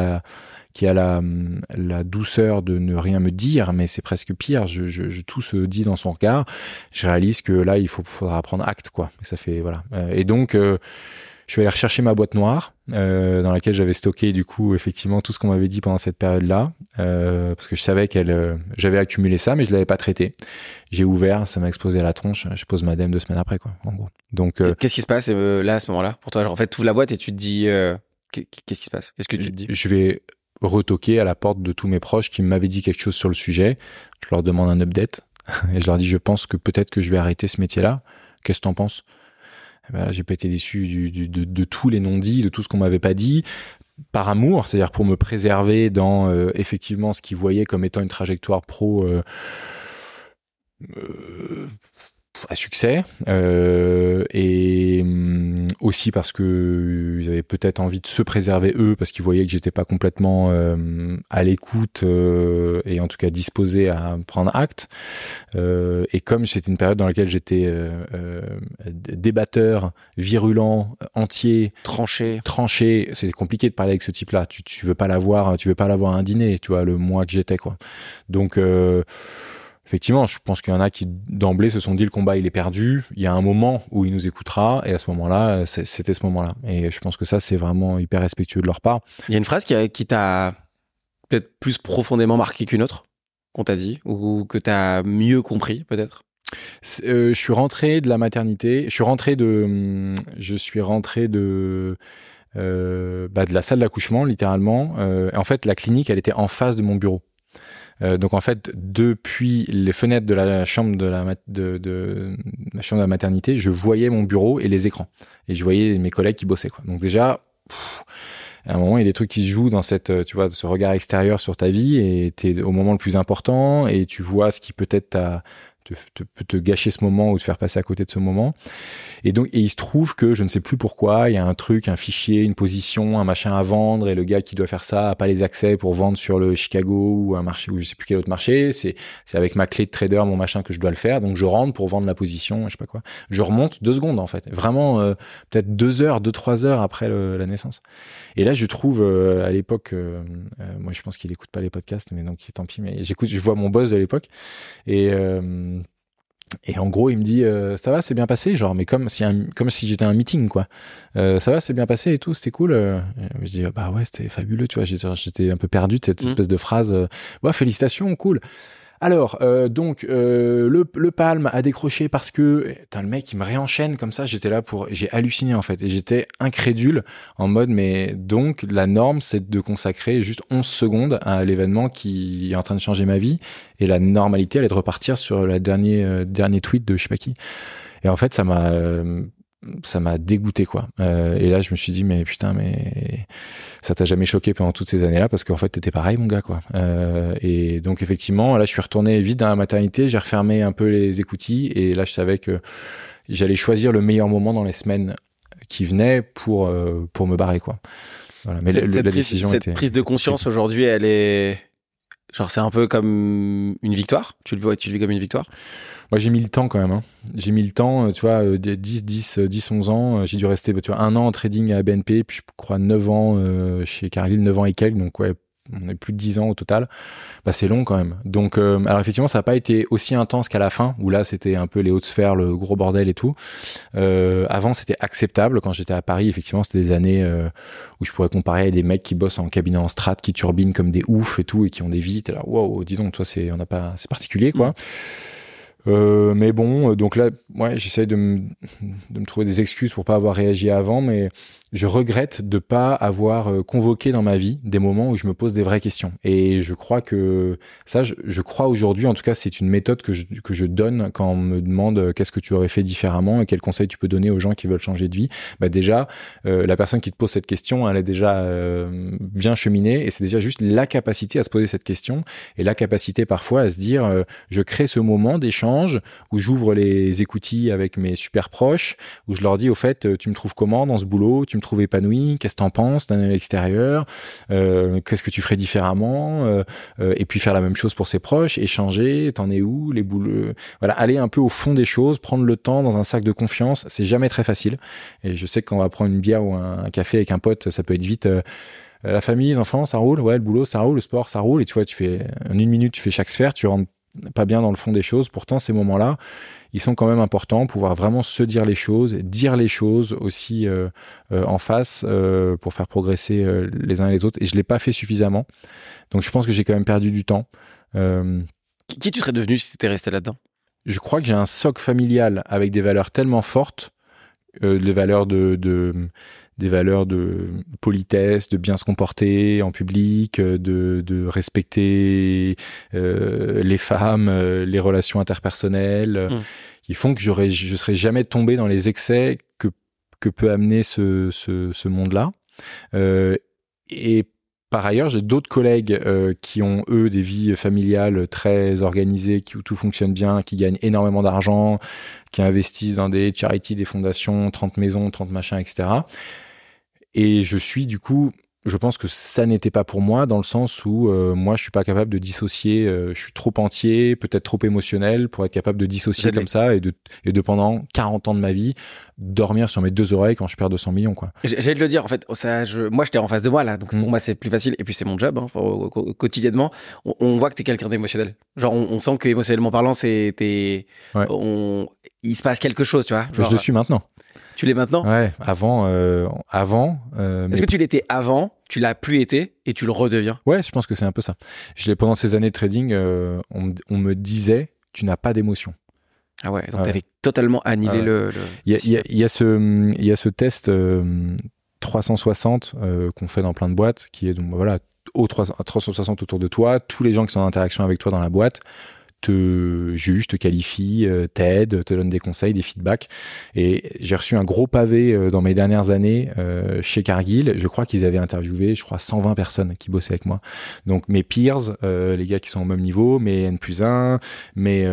Speaker 1: qui a la, douceur de ne rien me dire, mais c'est presque pire. Je, tout se dit dans son regard. Je réalise que là, il faut, faudra prendre acte, quoi. ça fait voilà. Euh, et donc, euh, je vais aller rechercher ma boîte noire euh, dans laquelle j'avais stocké du coup effectivement tout ce qu'on m'avait dit pendant cette période-là, parce que je savais qu'elle, j'avais accumulé ça, mais je l'avais pas traité. J'ai ouvert, ça m'a explosé à la tronche. Je pose madame deux semaines après, quoi. En gros. Donc,
Speaker 2: qu'est-ce qui se passe là à ce moment-là pour toi? En fait, tu ouvres la boîte et tu te dis Qu'est-ce qui se passe? Qu'est-ce que tu te dis?
Speaker 1: Je vais retoquer à la porte de tous mes proches qui m'avaient dit quelque chose sur le sujet. Je leur demande un update. Et je leur dis je pense que peut-être que je vais arrêter ce métier-là. Qu'est-ce que t'en penses? Eh ben j'ai pas été déçu de, tous les non-dits, de tout ce qu'on m'avait pas dit. Par amour, c'est-à-dire pour me préserver dans euh, effectivement ce qu'ils voyaient comme étant une trajectoire pro euh, euh, à succès euh, et hum, aussi parce que ils avaient peut-être envie de se préserver eux parce qu'ils voyaient que j'étais pas complètement euh, à l'écoute euh, et en tout cas disposé à prendre acte. Et comme c'était une période dans laquelle j'étais débatteur virulent entier
Speaker 2: tranché.
Speaker 1: tranché c'est compliqué de parler avec ce type là tu, tu veux pas l'avoir tu veux pas l'avoir un dîner tu vois le mois que j'étais quoi. Donc effectivement, je pense qu'il y en a qui d'emblée se sont dit le combat il est perdu. Il y a un moment où il nous écoutera et à ce moment-là, c'était ce moment-là. Et je pense que ça c'est vraiment hyper respectueux de leur part.
Speaker 2: Il y a une phrase qui, t'a peut-être plus profondément marqué qu'une autre qu'on t'a dit ou que t'as mieux compris peut-être?
Speaker 1: Euh, je suis rentré de la maternité. Je suis rentré de. Je suis rentré de. Euh, bah, de la salle d'accouchement littéralement. Euh, en fait, la clinique, elle était en face de mon bureau. Euh, donc en fait, depuis les fenêtres de la chambre de la, de, de, la chambre de la maternité, je voyais mon bureau et les écrans. Et je voyais mes collègues qui bossaient. Quoi. Donc déjà, À un moment, il y a des trucs qui se jouent dans cette, tu vois, ce regard extérieur sur ta vie et t'es au moment le plus important et tu vois ce qui peut-être t'a te, peut te gâcher ce moment ou te faire passer à côté de ce moment. Et donc, et il se trouve que je ne sais plus pourquoi, il y a un truc, un fichier, une position, un machin à vendre, et le gars qui doit faire ça a pas les accès pour vendre sur le Chicago ou un marché ou je sais plus quel autre marché. C'est, c'est avec ma clé de trader, mon machin que je dois le faire. Donc, je rentre pour vendre la position, je sais pas quoi. Je remonte deux secondes, en fait. Vraiment, euh, peut-être deux heures, deux, trois heures après la naissance. Et là, je trouve, euh, à l'époque, euh, moi, je pense qu'il écoute pas les podcasts, mais donc, tant pis, mais j'écoute, je vois mon boss de l'époque. Et, et en gros, il me dit euh, ça va, c'est bien passé, genre mais comme si comme si j'étais un meeting quoi. Euh, ça va, c'est bien passé et tout, c'était cool. je dis bah ouais, c'était fabuleux, tu vois. J'étais un peu perdu de cette mmh. espèce de phrase. ouais, félicitations, cool. Alors, euh, donc, euh, le, le Palme a décroché parce que, le mec, il me réenchaîne comme ça. J'étais là pour, j'ai halluciné en fait, et j'étais incrédule en mode, mais donc la norme, c'est de consacrer juste 11 secondes à l'événement qui est en train de changer ma vie, et la normalité, elle est de repartir sur la dernier euh, dernier tweet de je sais pas qui. Et en fait, ça m'a ça m'a dégoûté quoi. Euh, et là, je me suis dit mais putain, mais ça t'a jamais choqué pendant toutes ces années-là parce qu'en fait t'étais pareil mon gars quoi. Euh, et donc effectivement, là, je suis retourné vite dans la maternité, j'ai refermé un peu les écoutilles et là, je savais que j'allais choisir le meilleur moment dans les semaines qui venaient pour euh, pour me barrer quoi.
Speaker 2: Voilà. Mais cette, la décision cette prise de conscience aujourd'hui, elle est genre c'est un peu comme une victoire. Tu le vois, tu le vis comme une victoire.
Speaker 1: Moi, j'ai mis le temps quand même. Hein. J'ai mis le temps, euh, tu vois, 10, 10, 10, 11 ans. Euh, j'ai dû rester, tu vois, un an en trading à BNP, puis je crois 9 ans euh, chez Cargill, 9 ans et quelques. Donc, ouais, on est plus de 10 ans au total. Bah, c'est long quand même. Donc, alors effectivement, ça n'a pas été aussi intense qu'à la fin, où là, c'était un peu les hautes sphères, le gros bordel et tout. Euh, avant, c'était acceptable. Quand j'étais à Paris, effectivement, c'était des années où je pourrais comparer à des mecs qui bossent en cabinet en strat, qui turbinent comme des oufs et tout, et qui ont des vies. T'es là, wow, disons, toi, c'est, on n'a pas, c'est particulier, quoi. Mmh. Euh, mais bon, donc là, ouais, j'essaye de me, de me trouver des excuses pour pas avoir réagi avant, mais je regrette de pas avoir euh, convoqué dans ma vie des moments où je me pose des vraies questions. Et je crois que ça, je, je crois aujourd'hui, en tout cas, c'est une méthode que je, que je donne quand on me demande euh, qu'est-ce que tu aurais fait différemment et quels conseils tu peux donner aux gens qui veulent changer de vie. Bah déjà, euh, la personne qui te pose cette question, elle est déjà bien cheminée et c'est déjà juste la capacité à se poser cette question et la capacité parfois à se dire, je crée ce moment d'échange où j'ouvre les écoutilles avec mes super proches, où je leur dis au fait, tu me trouves comment dans ce boulot, me trouves épanoui Qu'est-ce que t'en penses d'un extérieur euh, Qu'est-ce que tu ferais différemment euh, euh, Et puis faire la même chose pour ses proches, échanger. T'en es où Les boules Voilà, aller un peu au fond des choses, prendre le temps dans un sac de confiance. C'est jamais très facile. Et je sais que quand on va prendre une bière ou un, café avec un pote, ça peut être vite la famille, les enfants, ça roule, ouais, le boulot, ça roule, le sport, ça roule, et tu vois, tu fais, en une minute, tu fais chaque sphère, tu rentres pas bien dans le fond des choses. Pourtant, ces moments-là, ils sont quand même importants, pouvoir vraiment se dire les choses, dire les choses aussi euh, euh, en face euh, pour faire progresser les uns et les autres. Et je l'ai pas fait suffisamment. Donc je pense que j'ai quand même perdu du temps.
Speaker 2: Qui tu serais devenu si tu étais resté là-dedans?
Speaker 1: Je crois que j'ai un socle familial avec des valeurs tellement fortes, les valeurs de, de des valeurs de politesse, de bien se comporter en public, de, de respecter euh, les femmes, euh, les relations interpersonnelles, mmh. qui font que j'aurais, je serais jamais tombé dans les excès que que peut amener ce, ce, ce monde-là. Euh, et par ailleurs, j'ai d'autres collègues euh, qui ont, eux, des vies familiales très organisées, qui, où tout fonctionne bien, qui gagnent énormément d'argent, qui investissent dans des charities, des fondations, 30 maisons, 30 machins, etc. Et je suis du coup, je pense que ça n'était pas pour moi dans le sens où euh, moi je suis pas capable de dissocier, euh, je suis trop entier, peut-être trop émotionnel pour être capable de dissocier comme ça et de, et de pendant 40 ans de ma vie dormir sur mes deux oreilles quand je perds 200 millions quoi.
Speaker 2: J'allais te le dire en fait, ça, je, moi j'étais en face de moi là, donc pour mm. moi c'est plus facile et puis c'est mon job hein, quotidiennement. On, voit que t'es quelqu'un d'émotionnel, genre on, sent que émotionnellement parlant c'est il se passe quelque chose tu vois.
Speaker 1: je le suis maintenant.
Speaker 2: Tu l'es maintenant?
Speaker 1: Ouais, avant. Euh, avant
Speaker 2: euh, Est-ce que tu l'étais avant, tu l'as plus été et tu le redeviens?
Speaker 1: Ouais, je pense que c'est un peu ça. Je pendant ces années de trading, euh, on, me disait tu n'as pas d'émotion.
Speaker 2: Ah ouais, donc tu avais totalement annihilé le.
Speaker 1: Il y, y, a, ce, il y a ce test 360 qu'on fait dans plein de boîtes qui est donc voilà au 360 autour de toi, tous les gens qui sont en interaction avec toi dans la boîte te juge, te qualifie, euh, t'aide, te donne des conseils, des feedbacks. Et j'ai reçu un gros pavé euh, dans mes dernières années euh, chez Cargill. Je crois qu'ils avaient interviewé, je crois, 120 personnes qui bossaient avec moi. Donc mes peers, les gars qui sont au même niveau, mes N plus 1, mes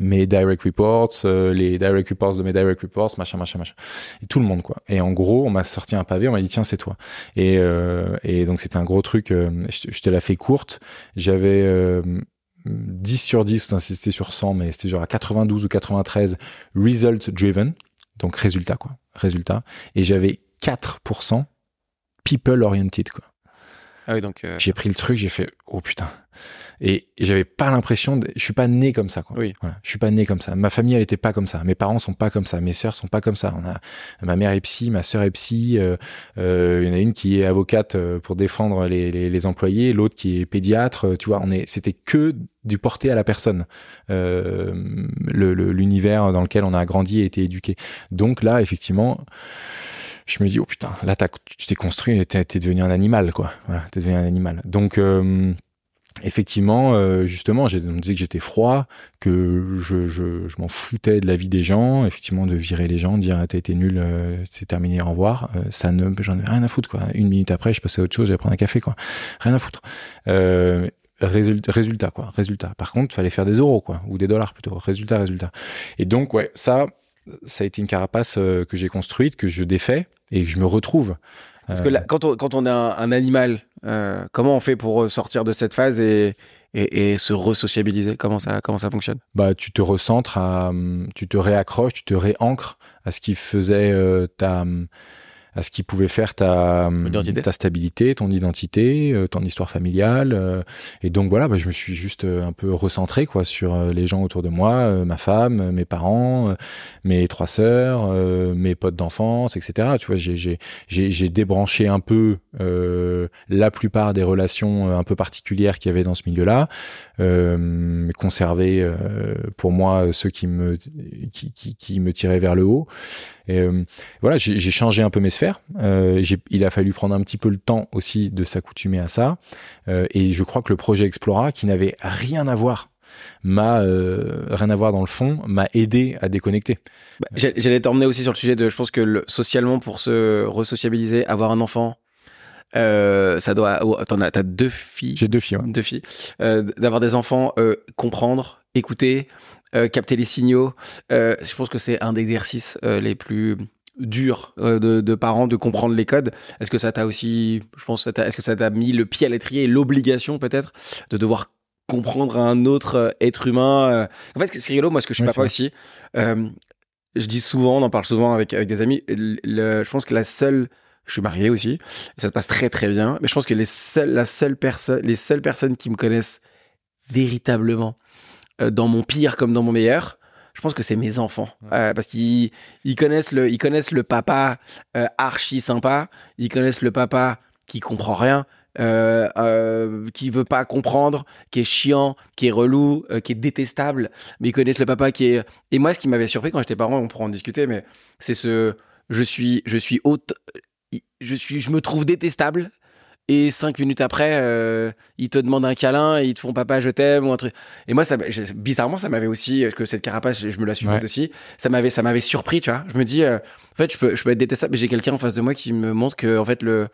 Speaker 1: mes direct reports, les direct reports de mes direct reports, machin, machin, machin. Tout le monde, quoi. Et en gros, on m'a sorti un pavé, on m'a dit, tiens, c'est toi. Et, et donc, c'était un gros truc, je, te la fais courte. J'avais 10 sur 10, c'était sur 100, mais c'était genre à 92 ou 93 result driven, donc résultat quoi, résultat. Et j'avais 4% people oriented quoi.
Speaker 2: Ah oui, donc. Euh,
Speaker 1: j'ai pris le truc, j'ai fait oh putain. Et, j'avais pas l'impression, de... je suis pas né comme ça. Quoi.
Speaker 2: Oui.
Speaker 1: Voilà, je suis pas né comme ça. Ma famille, elle était pas comme ça. Mes parents sont pas comme ça. Mes sœurs sont pas comme ça. On a ma mère est psy, ma sœur est psy. Euh, euh, il y en a une qui est avocate euh, pour défendre les, les, les employés, l'autre qui est pédiatre. Tu vois, on est, c'était que du porté à la personne, euh, l'univers dans lequel on a grandi et été éduqué. Donc là, effectivement je me dis oh putain là tu t'es construit t'es devenu un animal quoi. Voilà t'es devenu un animal. Donc euh, effectivement euh, justement on me disait que j'étais froid que je, je, je m'en foutais de la vie des gens effectivement de virer les gens dire t'as été nul euh, c'est terminé au revoir. Ça ne j'en ai rien à foutre quoi. Une minute après je passais à autre chose j'allais prendre un café quoi. Rien à foutre. Résultat, quoi. Résultat. Par contre fallait faire des euros quoi. Ou des dollars plutôt. Résultat résultat. Et donc ouais ça ça a été une carapace euh, que j'ai construite, que je défais et que je me retrouve.
Speaker 2: Parce que là, euh, quand on, quand on est un, animal, euh, comment on fait pour sortir de cette phase et, et, se resociabiliser? Comment ça, comment ça fonctionne?
Speaker 1: Bah, tu te recentres, à, tu te réaccroches, tu te réancres à ce qui faisait ta à ce qui pouvait faire ta, ta stabilité, ton identité, euh, ton histoire familiale. Euh, et donc voilà, bah, je me suis juste euh, un peu recentré quoi sur les gens autour de moi, ma femme, mes parents, mes trois sœurs, mes potes d'enfance, etc. Tu vois, j'ai débranché un peu la plupart des relations un peu particulières qu'il y avait dans ce milieu-là, conservé pour moi ceux qui me qui, qui, qui me tiraient vers le haut. Et euh, voilà, j'ai changé un peu mes sphères. Euh, il a fallu prendre un petit peu le temps aussi de s'accoutumer à ça. Euh, et je crois que le projet Explora, qui n'avait rien à voir m'a rien à voir dans le fond, m'a aidé à déconnecter.
Speaker 2: Bah, j'allais t'emmener aussi sur le sujet de, je pense que le, socialement pour se resociabiliser, avoir un enfant, ça doit. Oh, attends, t'as deux filles.
Speaker 1: J'ai deux filles. Ouais.
Speaker 2: Deux filles. D'avoir des enfants, comprendre, écouter, euh, capter les signaux. Euh, je pense que c'est un des exercices euh, les plus durs de, parents de comprendre les codes. Est-ce que ça t'a aussi, je pense, est-ce que ça t'a mis le pied à l'étrier, l'obligation peut-être de devoir comprendre un autre être humain. En fait, c'est rigolo, moi, ce que je suis papa aussi. je dis souvent, on en parle souvent avec, avec des amis. je pense que la seule, je suis marié aussi, ça se passe très très bien. Mais je pense que les seules, la seule personne, les seules personnes qui me connaissent véritablement dans mon pire comme dans mon meilleur, je pense que c'est mes enfants. Euh, parce qu'ils ils connaissent le ils connaissent le papa euh, archi sympa. Ils connaissent le papa qui comprend rien euh, qui veut pas comprendre qui est chiant qui est relou qui est détestable. Mais ils connaissent le papa qui est et moi ce qui m'avait surpris quand j'étais parent on pourra en discuter mais c'est ce je suis je suis haute je suis je me trouve détestable et cinq minutes après, euh, ils te demandent un câlin et ils te font papa, je t'aime ou un truc. Et moi, ça, bizarrement, ça m'avait aussi que cette carapace, je me la suis ouais. aussi. Ça m'avait, ça m'avait surpris, tu vois. Je me dis, euh, en fait, je peux, je peux être détestable, mais j'ai quelqu'un en face de moi qui me montre que, en fait, le,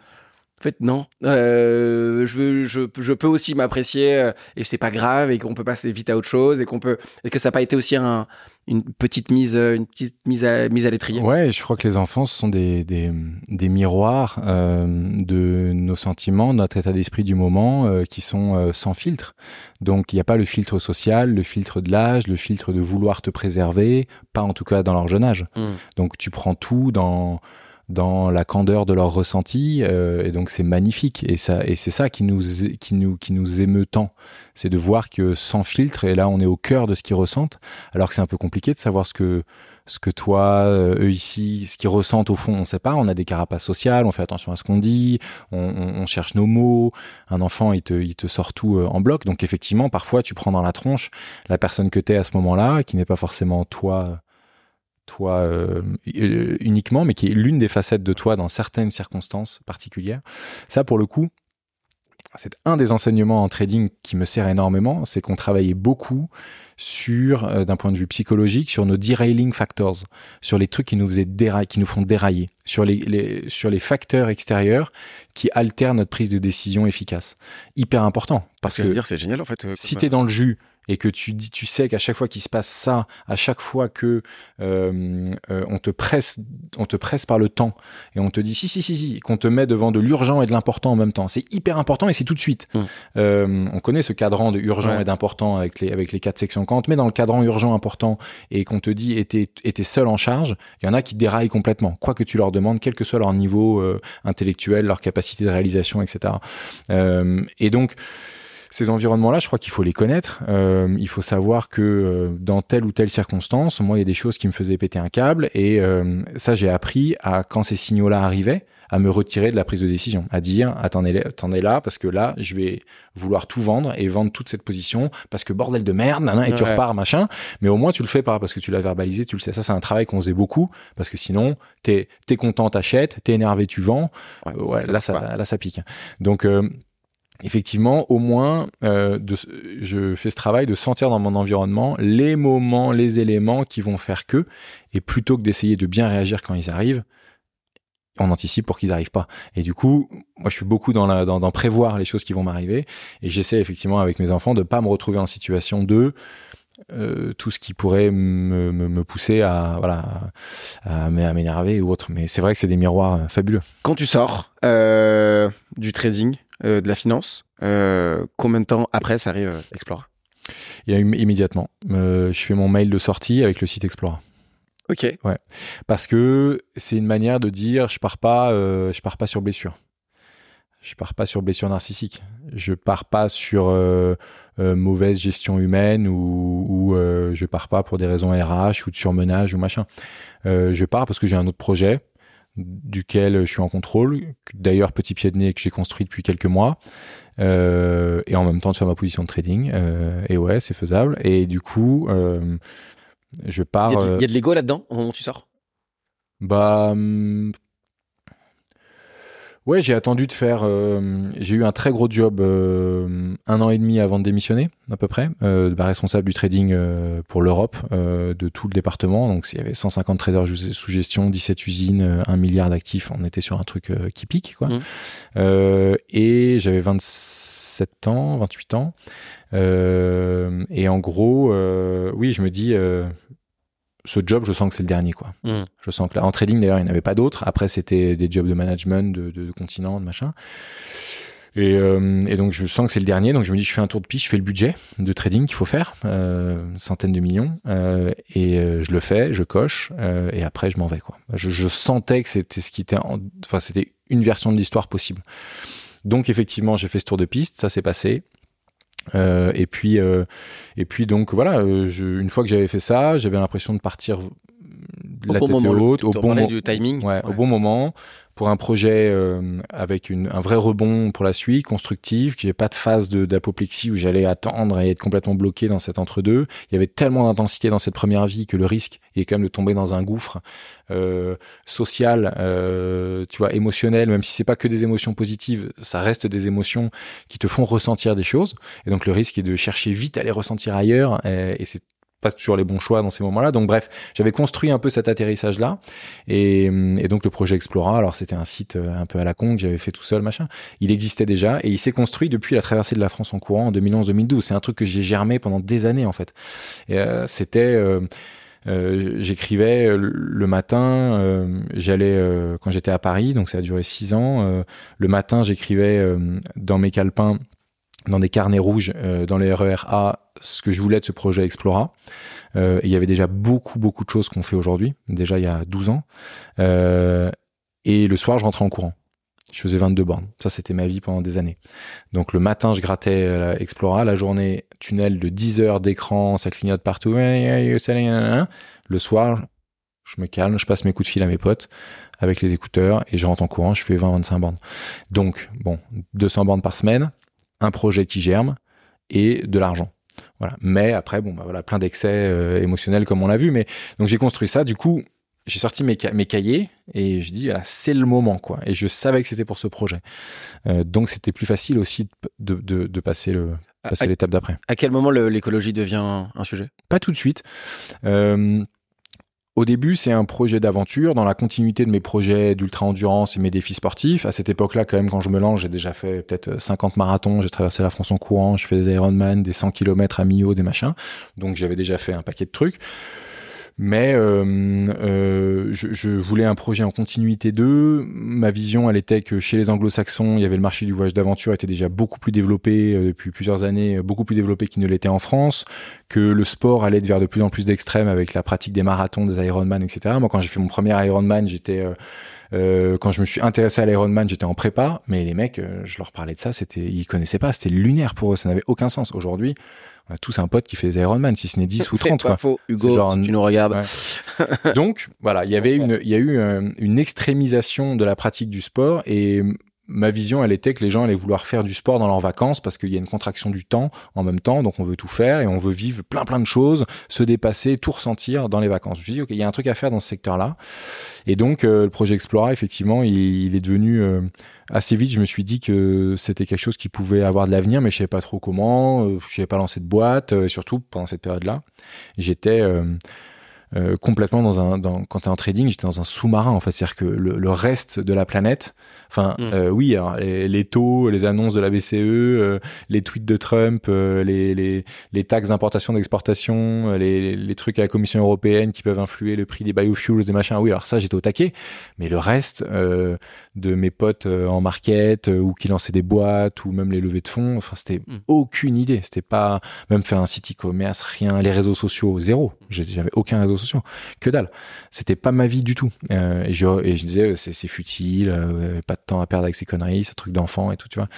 Speaker 2: en fait, non. Euh, je, je, je, peux aussi m'apprécier euh, et c'est pas grave et qu'on peut passer vite à autre chose et qu'on peut. Est-ce que ça n'a pas été aussi un, une petite mise, euh, une petite mise à, mise à l'étrier
Speaker 1: Ouais, je crois que les enfants ce sont des, des, des miroirs euh, de nos sentiments, notre état d'esprit du moment euh, qui sont sans filtre. Donc il n'y a pas le filtre social, le filtre de l'âge, le filtre de vouloir te préserver, pas en tout cas dans leur jeune âge. Mmh. Donc tu prends tout dans dans la candeur de leur ressenti euh, et donc c'est magnifique. Et ça et c'est ça qui nous qui nous qui nous émeut tant. C'est de voir que sans filtre et là on est au cœur de ce qu'ils ressentent alors que c'est un peu compliqué de savoir ce que ce que toi euh, eux ici ce qu'ils ressentent au fond on sait pas. On a des carapaces sociales on fait attention à ce qu'on dit on, on, on, cherche nos mots. Un enfant il te il te sort tout euh, en bloc. Donc effectivement parfois tu prends dans la tronche la personne que t'es à ce moment-là qui n'est pas forcément toi toi euh, uniquement, mais qui est l'une des facettes de toi dans certaines circonstances particulières. Ça, pour le coup, c'est un des enseignements en trading qui me sert énormément, c'est qu'on travaillait beaucoup sur, euh, d'un point de vue psychologique, sur nos derailing factors, sur les trucs qui nous faisaient dérailler, qui nous font dérailler, sur les, sur les facteurs extérieurs qui altèrent notre prise de décision efficace. Hyper important. Parce que,
Speaker 2: dire, c'est génial, en fait. Euh,
Speaker 1: si t'es dans le jus, et que tu dis, tu sais qu'à chaque fois qu'il se passe ça, à chaque fois que euh, euh, on te presse, on te presse par le temps et on te dit si si si si, qu'on te met devant de l'urgent et de l'important en même temps, c'est hyper important et c'est tout de suite. Mmh. Euh, on connaît ce cadran de urgent et d'important avec les avec les quatre sections. Quand on te met dans le cadran urgent important et qu'on te dit était était seul en charge, il y en a qui déraillent complètement, quoi que tu leur demandes, quel que soit leur niveau euh, intellectuel, leur capacité de réalisation, etc. Et donc ces environnements-là, je crois qu'il faut les connaître. Euh, il faut savoir que euh, dans telle ou telle circonstance, moi, il y a des choses qui me faisaient péter un câble. Et euh, ça, j'ai appris à, quand ces signaux-là arrivaient, à me retirer de la prise de décision, à dire attendez, attendez là, parce que là, je vais vouloir tout vendre et vendre toute cette position parce que bordel de merde, et tu repars, machin. Mais au moins, tu le fais pas parce que tu l'as verbalisé, tu le sais. Ça, c'est un travail qu'on faisait beaucoup parce que sinon, t'es es content, t'achètes, t'es énervé, tu vends. Ouais, là, ça, là, ça pique. Donc, effectivement, au moins, euh, de, je fais ce travail de sentir dans mon environnement les moments, les éléments qui vont faire que, et plutôt que d'essayer de bien réagir quand ils arrivent, on anticipe pour qu'ils n'arrivent pas. Et du coup, moi, je suis beaucoup dans, la, dans, dans prévoir les choses qui vont m'arriver, et j'essaie effectivement avec mes enfants de pas me retrouver en situation de euh, tout ce qui pourrait me, me, me pousser à voilà à, m'énerver ou autre. Mais c'est vrai que c'est des miroirs euh, fabuleux.
Speaker 2: Quand tu sors euh, du trading, de la finance. Euh, combien de temps après ça arrive euh, Explora?
Speaker 1: Il y a immédiatement. je fais mon mail de sortie avec le site Explora.
Speaker 2: Ok.
Speaker 1: Ouais. Parce que c'est une manière de dire je pars pas, je pars pas sur blessure. Je pars pas sur blessure narcissique. Je pars pas sur mauvaise gestion humaine ou, ou je pars pas pour des raisons RH ou de surmenage ou machin. je pars parce que j'ai un autre projet duquel je suis en contrôle, d'ailleurs petit pied de nez que j'ai construit depuis quelques mois, euh, et en même temps de faire ma position de trading. Euh, et ouais, c'est faisable. Et du coup, euh, je pars.
Speaker 2: Il y, a de, l'ego là-dedans au moment où tu sors?
Speaker 1: Bah, hum, Ouais, j'ai attendu de faire. Euh, j'ai eu un très gros job euh, un an et demi avant de démissionner, à peu près, euh, bah, responsable du trading euh, pour l'Europe de tout le département. Donc, il y avait 150 traders sous gestion, 17 usines, 1 milliard d'actifs. On était sur un truc qui pique, quoi. Mmh. et j'avais 27 ans, 28 ans. et en gros, oui, je me dis ce job, je sens que c'est le dernier, quoi. Hmm. Je sens que là, en trading, d'ailleurs, il n'y en avait pas d'autres. Après, c'était des jobs de management, de, de, de continent, de machin. Et, euh, et, donc, je sens que c'est le dernier. Donc, je me dis, je fais un tour de piste, je fais le budget de trading qu'il faut faire, euh, centaines de millions, euh, et euh, je le fais, je coche, et après, je m'en vais, quoi. Je, je sentais que c'était ce qui était, enfin, c'était une version de l'histoire possible. Donc, effectivement, j'ai fait ce tour de piste, ça s'est passé. Euh, et puis, euh, et puis donc voilà, euh, une fois que j'avais fait ça, j'avais l'impression de partir
Speaker 2: la au tête moment, haute, au bon du timing,
Speaker 1: ouais, au bon moment, pour un projet euh, avec une, un vrai rebond pour la suite, constructif, que j'ai pas de phase d'apoplexie où j'allais attendre et être complètement bloqué dans cet entre-deux. Il y avait tellement d'intensité dans cette première vie que le risque est quand même de tomber dans un gouffre euh, social, euh, tu vois, émotionnel, même si c'est pas que des émotions positives, ça reste des émotions qui te font ressentir des choses. Et donc le risque est de chercher vite à les ressentir ailleurs, et, et c'est pas toujours les bons choix dans ces moments-là. Donc bref, j'avais construit un peu cet atterrissage-là. Et, et, donc le projet Explora, alors c'était un site euh, un peu à la con que j'avais fait tout seul, machin. Il existait déjà et il s'est construit depuis la traversée de la France en courant en 2011-2012. C'est un truc que j'ai germé pendant des années en fait. Euh, c'était... Euh, euh, j'écrivais le matin, euh, j'allais quand j'étais à Paris, donc ça a duré six ans. le matin, j'écrivais dans mes calepins dans des carnets rouges euh, dans les RER A ce que je voulais de ce projet Explora. Euh, il y avait déjà beaucoup, beaucoup de choses qu'on fait aujourd'hui, déjà il y a 12 ans. Euh, et le soir, je rentrais en courant. Je faisais 22 bornes. Ça, c'était ma vie pendant des années. Donc le matin, je grattais Explora. La journée, tunnel de 10 heures d'écran, ça clignote partout. Le soir, je me calme, je passe mes coups de fil à mes potes avec les écouteurs et je rentre en courant, je fais 20-25 bornes. Donc, bon, 200 bornes par semaine, un projet qui germe et de l'argent. Voilà. Mais après, bon, bah voilà, plein d'excès euh, émotionnels comme on l'a vu. Mais donc j'ai construit ça. Du coup, j'ai sorti mes, mes, cahiers et je dis voilà c'est le moment quoi et je savais que c'était pour ce projet euh, donc c'était plus facile aussi de, de, de passer le passer l'étape d'après
Speaker 2: à quel moment l'écologie devient un sujet?
Speaker 1: Pas tout de suite euh, au début, c'est un projet d'aventure dans la continuité de mes projets d'ultra-endurance et mes défis sportifs. À cette époque-là, quand même, quand je me lance, j'ai déjà fait peut-être 50 marathons, j'ai traversé la France en courant, je fais des Ironman, des 100 km à mi-haut, des machins. Donc j'avais déjà fait un paquet de trucs. Mais euh, euh, je, je, voulais un projet en continuité d'eux. Ma vision, elle était que chez les anglo-saxons, il y avait le marché du voyage d'aventure était déjà beaucoup plus développé euh, depuis plusieurs années, beaucoup plus développé qu'il ne l'était en France, que le sport allait vers de plus en plus d'extrêmes avec la pratique des marathons, des Ironman, etc. Moi, quand j'ai fait mon premier Ironman, j'étais... Euh, quand je me suis intéressé à l'Ironman, j'étais en prépa, mais les mecs, je leur parlais de ça, c'était, ils connaissaient pas, c'était lunaire pour eux, ça n'avait aucun sens. Aujourd'hui, on a tous un pote qui fait des Ironman, si ce n'est 10 ou 30.
Speaker 2: C'est pas faux, Hugo, genre, si tu nous regardes.
Speaker 1: Donc, voilà, il y avait une, il y a eu euh, une extrémisation de la pratique du sport et ma vision, elle était que les gens allaient vouloir faire du sport dans leurs vacances parce qu'il y a une contraction du temps en même temps, donc on veut tout faire et on veut vivre plein plein de choses, se dépasser, tout ressentir dans les vacances. Je me suis dit, ok, il y a un truc à faire dans ce secteur-là. Et donc, euh, le projet Explora, effectivement, il, est devenu euh, assez vite. Je me suis dit que c'était quelque chose qui pouvait avoir de l'avenir, mais je savais pas trop comment. Euh, je n'avais pas lancé de boîte, et surtout pendant cette période-là, j'étais complètement dans un. Quand tu es en trading, j'étais dans un sous-marin en fait, c'est-à-dire que le, reste de la planète Enfin, mm. euh, oui, alors, les, taux, les annonces de la BCE, euh, les tweets de Trump, euh, les, les, les, taxes d'importation, d'exportation, les, les, trucs à la Commission européenne qui peuvent influer le prix des biofuels, des machins. Oui, alors ça, j'étais au taquet. Mais le reste de mes potes en market ou qui lançaient des boîtes ou même les levées de fonds, enfin, c'était mm. aucune idée. C'était pas même faire un site e-commerce, rien. Les réseaux sociaux, zéro. J'avais aucun réseau social. Que dalle. C'était pas ma vie du tout. et, je, et je disais, c'est futile, pas temps à perdre avec ces conneries, ces trucs d'enfant et tout, tu vois.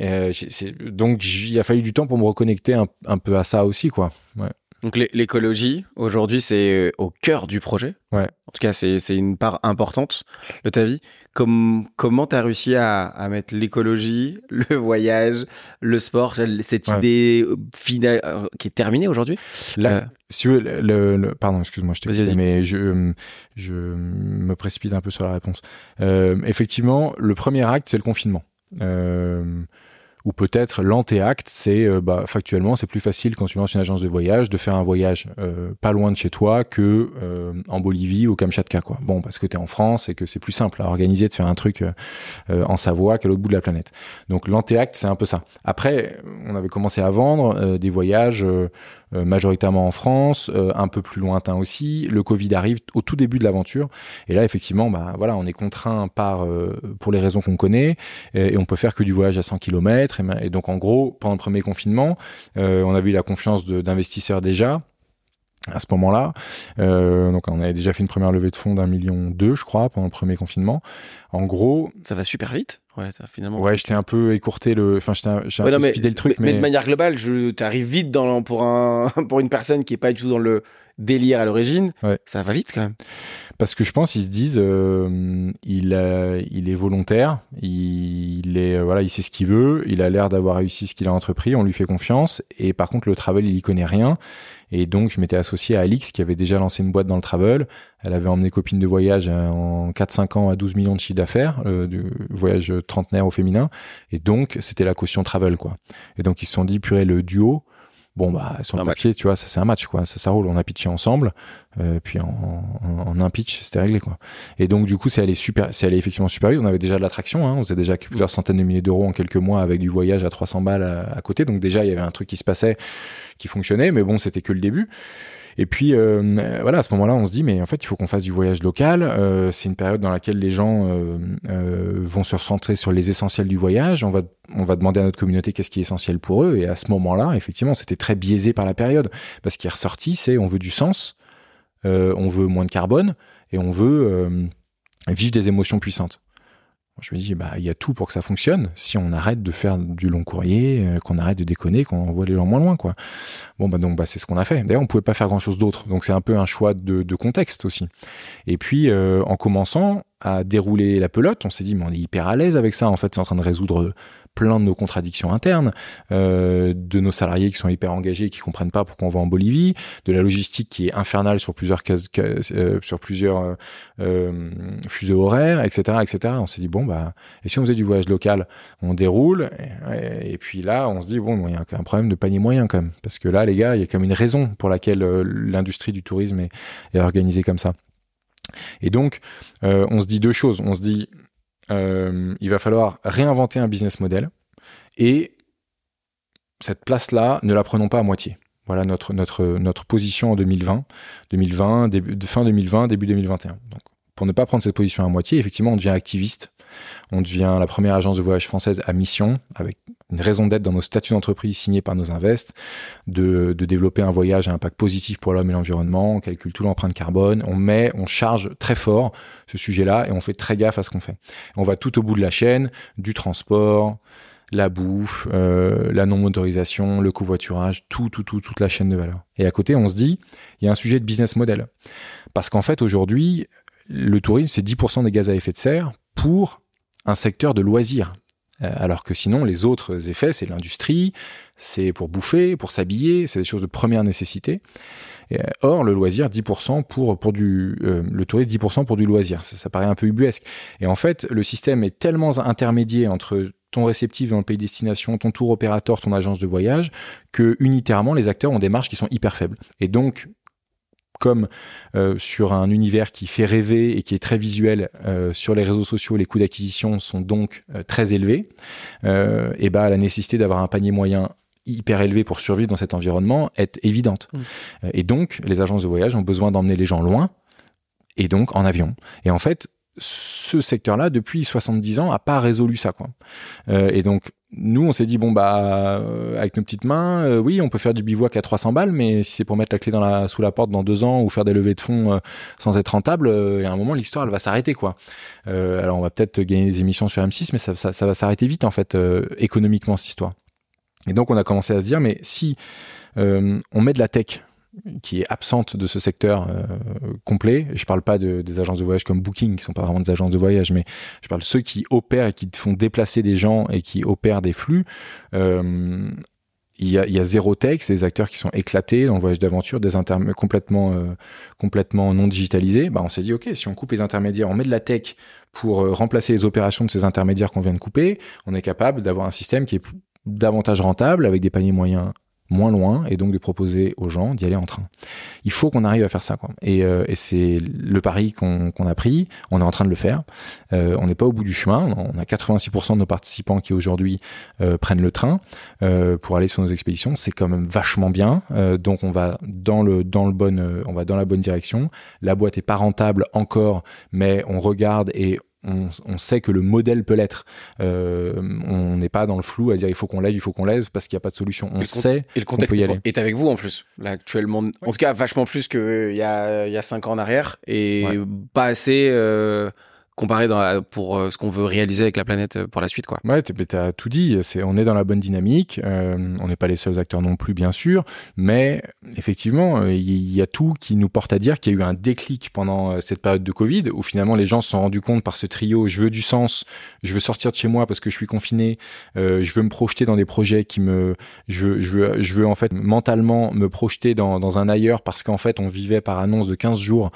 Speaker 1: Euh, donc il a fallu du temps pour me reconnecter un, peu à ça aussi, quoi. Ouais.
Speaker 2: Donc l'écologie, aujourd'hui, c'est euh, au cœur du projet.
Speaker 1: Ouais.
Speaker 2: En tout cas, c'est une part importante de ta vie. Comme, comment tu as réussi à, à mettre l'écologie, le voyage, le sport, cette idée euh, finale qui est terminée aujourd'hui?
Speaker 1: Là, si tu veux, le, pardon, excuse-moi, je t'ai mais je, je me précipite un peu sur la réponse. Euh, effectivement, le premier acte, c'est le confinement. Euh, ou peut-être l'antéacte, c'est euh, bah, factuellement, c'est plus facile quand tu lances une agence de voyage de faire un voyage euh, pas loin de chez toi que euh, en Bolivie ou au Kamchatka. Quoi. Bon, parce que tu es en France et que c'est plus simple à organiser de faire un truc en Savoie qu'à l'autre bout de la planète. Donc l'antéacte, c'est un peu ça. Après, on avait commencé à vendre des voyages euh, majoritairement en France, euh, un peu plus lointain aussi. Le Covid arrive au tout début de l'aventure, et là effectivement, bah voilà, on est contraint par euh, pour les raisons qu'on connaît, et, on peut faire que du voyage à 100 km. Et, et donc en gros, pendant le premier confinement, on avait eu la confiance d'investisseurs déjà à ce moment-là. Euh, donc on avait déjà fait une première levée de fonds d'un million deux, je crois, pendant le premier confinement. En gros,
Speaker 2: ça va super vite. Ouais, ça finalement.
Speaker 1: Ouais, j'étais un peu écourté le, enfin j'étais un, un peu speedé le truc,
Speaker 2: mais, mais, de manière globale, je t'arrives vite dans pour un pour une personne qui est pas du tout dans le délire à l'origine.
Speaker 1: Ouais.
Speaker 2: Ça va vite quand même.
Speaker 1: Parce que je pense ils se disent, euh, il il est volontaire, il, est euh, voilà, il sait ce qu'il veut, il a l'air d'avoir réussi ce qu'il a entrepris, on lui fait confiance. Et par contre le travel, il y connaît rien. Et donc, je m'étais associé à Alix, qui avait déjà lancé une boîte dans le travel. Elle avait emmené copine de voyage en 4-5 ans à 12 millions de chiffre d'affaires, euh, du voyage trentenaire au féminin. Et donc, c'était la caution travel, quoi. Et donc, ils se sont dit, purée, le duo, bon bah sur le papier tu vois ça c'est un match quoi. Ça ça roule on a pitché ensemble euh, puis en, en, un pitch c'était réglé quoi. Et donc du coup c'est allé super c'est allé effectivement super vite. On avait déjà de l'attraction hein, on faisait déjà plusieurs centaines de milliers d'euros en quelques mois avec du voyage à 300 balles à, côté. Donc déjà il y avait un truc qui se passait qui fonctionnait mais bon c'était que le début et puis euh, voilà, à ce moment-là, on se dit mais en fait, il faut qu'on fasse du voyage local. Euh, c'est une période dans laquelle les gens euh, euh, vont se recentrer sur les essentiels du voyage. On va on va demander à notre communauté qu'est-ce qui est essentiel pour eux. Et à ce moment-là, effectivement, c'était très biaisé par la période parce qu'il est ressorti, c'est on veut du sens, on veut moins de carbone et on veut vivre des émotions puissantes. Je me dis, bah, il y a tout pour que ça fonctionne. Si on arrête de faire du long courrier, euh, qu'on arrête de déconner, qu'on envoie les gens moins loin, quoi. Bon, bah, donc, bah, c'est ce qu'on a fait. D'ailleurs, on pouvait pas faire grand chose d'autre. Donc, c'est un peu un choix de, contexte aussi. Et puis, euh, en commençant à dérouler la pelote, on s'est dit, mais on est hyper à l'aise avec ça. En fait, c'est en train de résoudre plein de nos contradictions internes, euh, de nos salariés qui sont hyper engagés et qui comprennent pas pourquoi on va en Bolivie, de la logistique qui est infernale sur plusieurs euh, sur plusieurs euh, fuseaux horaires, etc., etc. On s'est dit bon bah et si on faisait du voyage local, on déroule et, puis là on se dit bon il y a un problème de panier moyen quand même parce que là les gars il y a comme une raison pour laquelle l'industrie du tourisme est, est organisée comme ça. Et donc, on se dit deux choses. On se dit, euh, il va falloir réinventer un business model et cette place-là, ne la prenons pas à moitié. Voilà notre, notre, notre position en 2020, 2020 début, fin 2020, début 2021. Donc, pour ne pas prendre cette position à moitié, effectivement, on devient activiste on devient la première agence de voyage française à mission, avec une raison d'être dans nos statuts d'entreprise signés par nos invests, de, développer un voyage à impact positif pour l'homme et l'environnement, on calcule tout l'empreinte carbone, on met, on charge très fort ce sujet-là et on fait très gaffe à ce qu'on fait. On va tout au bout de la chaîne, du transport, la bouffe, euh, la non-motorisation, le covoiturage, tout, tout, tout, toute la chaîne de valeur. Et à côté, on se dit, il y a un sujet de business model. Parce qu'en fait, aujourd'hui, le tourisme, c'est 10% des gaz à effet de serre pour un secteur de loisirs. Euh, alors que sinon, les autres effets, c'est l'industrie, c'est pour bouffer, pour s'habiller, c'est des choses de première nécessité. Euh, or, le loisir, 10% pour, pour du, euh, le tourisme, 10% pour du loisir. Ça, paraît un peu ubuesque. Et en fait, le système est tellement intermédiaire entre ton réceptif dans le pays de destination, ton tour opérateur, ton agence de voyage, que unitairement, les acteurs ont des marges qui sont hyper faibles. Et donc, comme euh, sur un univers qui fait rêver et qui est très visuel euh, sur les réseaux sociaux, les coûts d'acquisition sont donc euh, très élevés. et bah la nécessité d'avoir un panier moyen hyper élevé pour survivre dans cet environnement est évidente. Mmh. Et donc les agences de voyage ont besoin d'emmener les gens loin et donc en avion. Et en fait, ce secteur-là, depuis 70 ans, a pas résolu ça. Quoi. et donc, nous, on s'est dit bon bah euh, avec nos petites mains, euh, oui, on peut faire du bivouac à 300 balles, mais si c'est pour mettre la clé dans la, sous la porte dans deux ans ou faire des levées de fonds euh, sans être rentable, il y a un moment l'histoire elle va s'arrêter quoi. alors on va peut-être gagner des émissions sur M6, mais ça, ça, ça va s'arrêter vite en fait économiquement cette histoire. Et donc on a commencé à se dire mais si on met de la tech qui est absente de ce secteur euh, complet. Je parle pas de, des agences de voyage comme Booking, qui sont pas vraiment des agences de voyage, mais je parle de ceux qui opèrent et qui font déplacer des gens et qui opèrent des flux. Euh, il y, a, zéro tech, c'est des acteurs qui sont éclatés dans le voyage d'aventure, des complètement euh, complètement non digitalisés. Bah, on s'est dit ok, si on coupe les intermédiaires, on met de la tech pour remplacer les opérations de ces intermédiaires qu'on vient de couper, on est capable d'avoir un système qui est davantage rentable avec des paniers moyens moins loin et donc de proposer aux gens d'y aller en train. Il faut qu'on arrive à faire ça. Quoi. Et, euh, et c'est le pari qu'on a pris. On est en train de le faire. Euh, on n'est pas au bout du chemin. On a 86% de nos participants qui aujourd'hui euh, prennent le train euh, pour aller sur nos expéditions. C'est quand même vachement bien. Euh, donc on va dans le dans le bon, on va dans la bonne direction. La boîte est pas rentable encore, mais on regarde et on, sait que le modèle peut l'être. Euh, on n'est pas dans le flou à dire il faut qu'on lève, il faut qu'on lève parce qu'il n'y a pas de solution. On sait et le contexte peut y aller.
Speaker 2: est avec vous en plus. Là actuellement, en tout cas vachement plus qu'il y a il y a cinq ans en arrière et pas assez. Euh, comparé pour euh, ce qu'on veut réaliser avec la planète euh, pour la suite. Quoi.
Speaker 1: Ouais, tu as tout dit. C'est, on est dans la bonne dynamique. Euh, on n'est pas les seuls acteurs non plus, bien sûr. Mais effectivement, il y a tout qui nous porte à dire qu'il y a eu un déclic pendant cette période de Covid où finalement les gens se sont rendus compte par ce trio je veux du sens, je veux sortir de chez moi parce que je suis confiné, je veux me projeter dans des projets qui me. Je je veux, je veux en fait mentalement me projeter dans, dans un ailleurs parce qu'en fait on vivait par annonce de 15 jours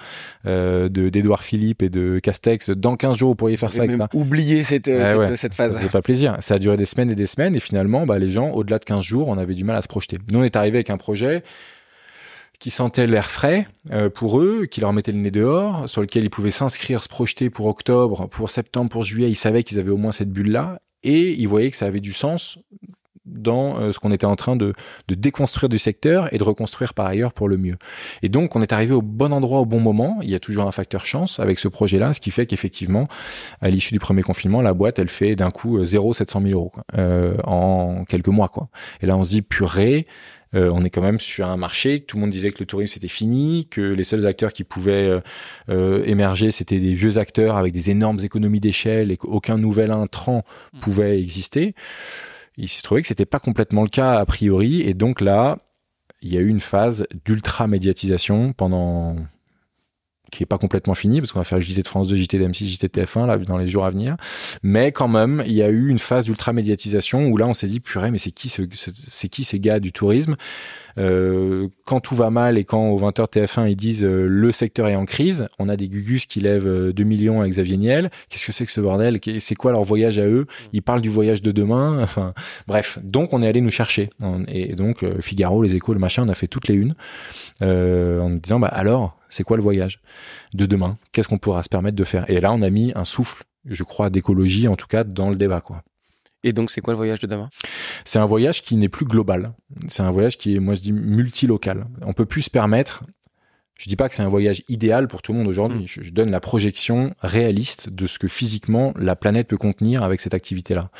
Speaker 1: de, d'Edouard Philippe et de Castex dans 15 jours, vous pourriez faire ça, etc.
Speaker 2: Oublier cette, euh, cette, phase.
Speaker 1: Ça pas plaisir. Ça a duré des semaines et des semaines, et finalement, bah, les gens, au-delà de 15 jours, on avait du mal à se projeter. Nous, on est arrivé avec un projet qui sentait l'air frais euh, pour eux, qui leur mettait le nez dehors, sur lequel ils pouvaient s'inscrire, se projeter pour octobre, pour septembre, pour juillet. Ils savaient qu'ils avaient au moins cette bulle-là, et ils voyaient que ça avait du sens dans euh, ce qu'on était en train de, de, déconstruire du secteur et de reconstruire par ailleurs pour le mieux. Et donc, on est arrivé au bon endroit au bon moment. Il y a toujours un facteur chance avec ce projet-là, ce qui fait qu'effectivement, à l'issue du premier confinement, la boîte, elle fait d'un coup 0 700 000 euros euh, en quelques mois. Quoi. Et là, on se dit, purée, euh, on est quand même sur un marché. Tout le monde disait que le tourisme c'était fini, que les seuls acteurs qui pouvaient euh, euh, émerger c'était des vieux acteurs avec des énormes économies d'échelle et qu'aucun nouvel intrant mmh. pouvait exister il se trouvait que c'était pas complètement le cas a priori, et donc là, il y a eu une phase d'ultra médiatisation pendant qui est pas complètement fini parce qu'on va faire JT de France 2, JT d'M6, JT de TF1 là dans les jours à venir. Mais quand même, il y a eu une phase d'ultra médiatisation où là on s'est dit purée mais c'est qui ce, c'est qui ces gars du tourisme? Euh, quand tout va mal et quand au 20h TF1 ils disent euh, le secteur est en crise, on a des Gugus qui lèvent 2 millions avec Xavier Niel. Qu'est-ce que c'est que ce bordel? C'est quoi leur voyage à eux? Ils parlent du voyage de demain. Enfin bref, donc on est allé nous chercher et donc Figaro, les Échos, le machin, on a fait toutes les unes en nous disant bah alors c'est quoi le voyage de demain? Qu'est-ce qu'on pourra se permettre de faire? Et là, on a mis un souffle, je crois, d'écologie, en tout cas, dans le débat, quoi.
Speaker 2: Et donc, c'est quoi le voyage de demain?
Speaker 1: C'est un voyage qui n'est plus global. C'est un voyage qui est, moi, je dis, multilocal. On peut plus se permettre. Je dis pas que c'est un voyage idéal pour tout le monde aujourd'hui. Mm. Je, donne la projection réaliste de ce que physiquement la planète peut contenir avec cette activité-là.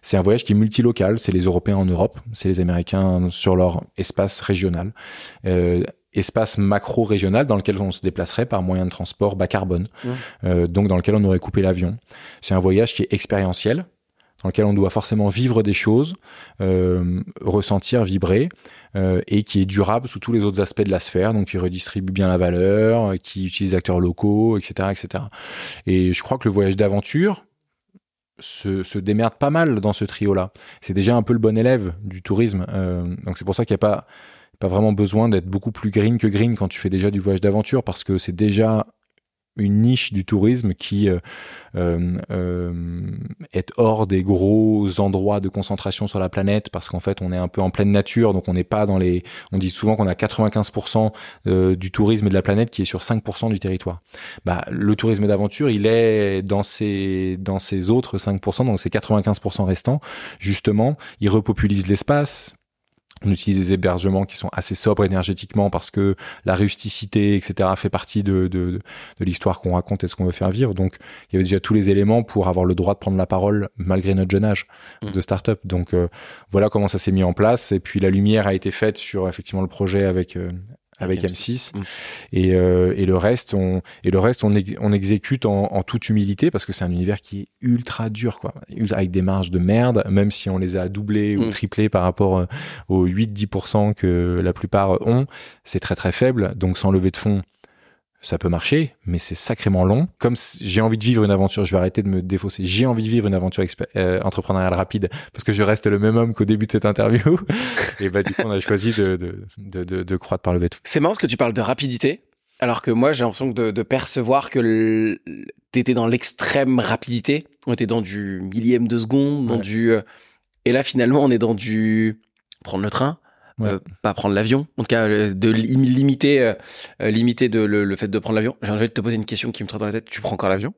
Speaker 1: C'est un voyage qui est multilocal. C'est les Européens en Europe, c'est les Américains sur leur espace régional. Euh, espace macro-régional dans lequel on se déplacerait par moyen de transport bas carbone, mmh. euh, donc dans lequel on aurait coupé l'avion. C'est un voyage qui est expérientiel, dans lequel on doit forcément vivre des choses, euh, ressentir, vibrer, euh, et qui est durable sous tous les autres aspects de la sphère, donc qui redistribue bien la valeur, qui utilise acteurs locaux, etc., etc. Et je crois que le voyage d'aventure, se, se, démerde pas mal dans ce trio-là. C'est déjà un peu le bon élève du tourisme. Euh, donc c'est pour ça qu'il n'y a pas pas vraiment besoin d'être beaucoup plus green que green quand tu fais déjà du voyage d'aventure parce que c'est déjà une niche du tourisme qui euh, euh, euh, est hors des gros endroits de concentration sur la planète parce qu'en fait on est un peu en pleine nature. Donc on n'est pas dans les on dit souvent qu'on a 95% du tourisme de la planète qui est sur 5% du territoire. Bah le tourisme d'aventure il est dans ces dans ces autres 5% donc ces 95% restants. Justement il repopulise l'espace on utilise des hébergements qui sont assez sobres énergétiquement parce que la rusticité, etc., fait partie de, de, de l'histoire qu'on raconte et ce qu'on veut faire vivre. Donc, il y avait déjà tous les éléments pour avoir le droit de prendre la parole malgré notre jeune âge mmh. de start-up. Donc, euh, voilà comment ça s'est mis en place. Et puis, la lumière a été faite sur effectivement le projet avec euh, avec M6, mm. et, euh, et, le reste on et le reste on, on exécute en, en, toute humilité parce que c'est un univers qui est ultra dur quoi avec des marges de merde même si on les a doublées ou mm. triplées par rapport euh, aux 8-10% que la plupart ont c'est très très faible donc sans lever de fonds ça peut marcher, mais c'est sacrément long. Comme j'ai envie de vivre une aventure, je vais arrêter de me défausser. J'ai envie de vivre une aventure euh, entrepreneuriale rapide parce que je reste le même homme qu'au début de cette interview. Et bah du coup, on a choisi de de, de, de, croître par le tout.
Speaker 2: C'est marrant parce que tu parles de rapidité, alors que moi j'ai l'impression de, de, percevoir que t'étais dans l'extrême rapidité. On était dans du millième de seconde, dans du euh, et là finalement on est dans du prendre le train, euh, pas prendre l'avion. En tout cas, euh, de limiter, euh, limiter de, le, fait de prendre l'avion. J'ai envie de te poser une question qui me trotte dans la tête. Tu prends encore l'avion?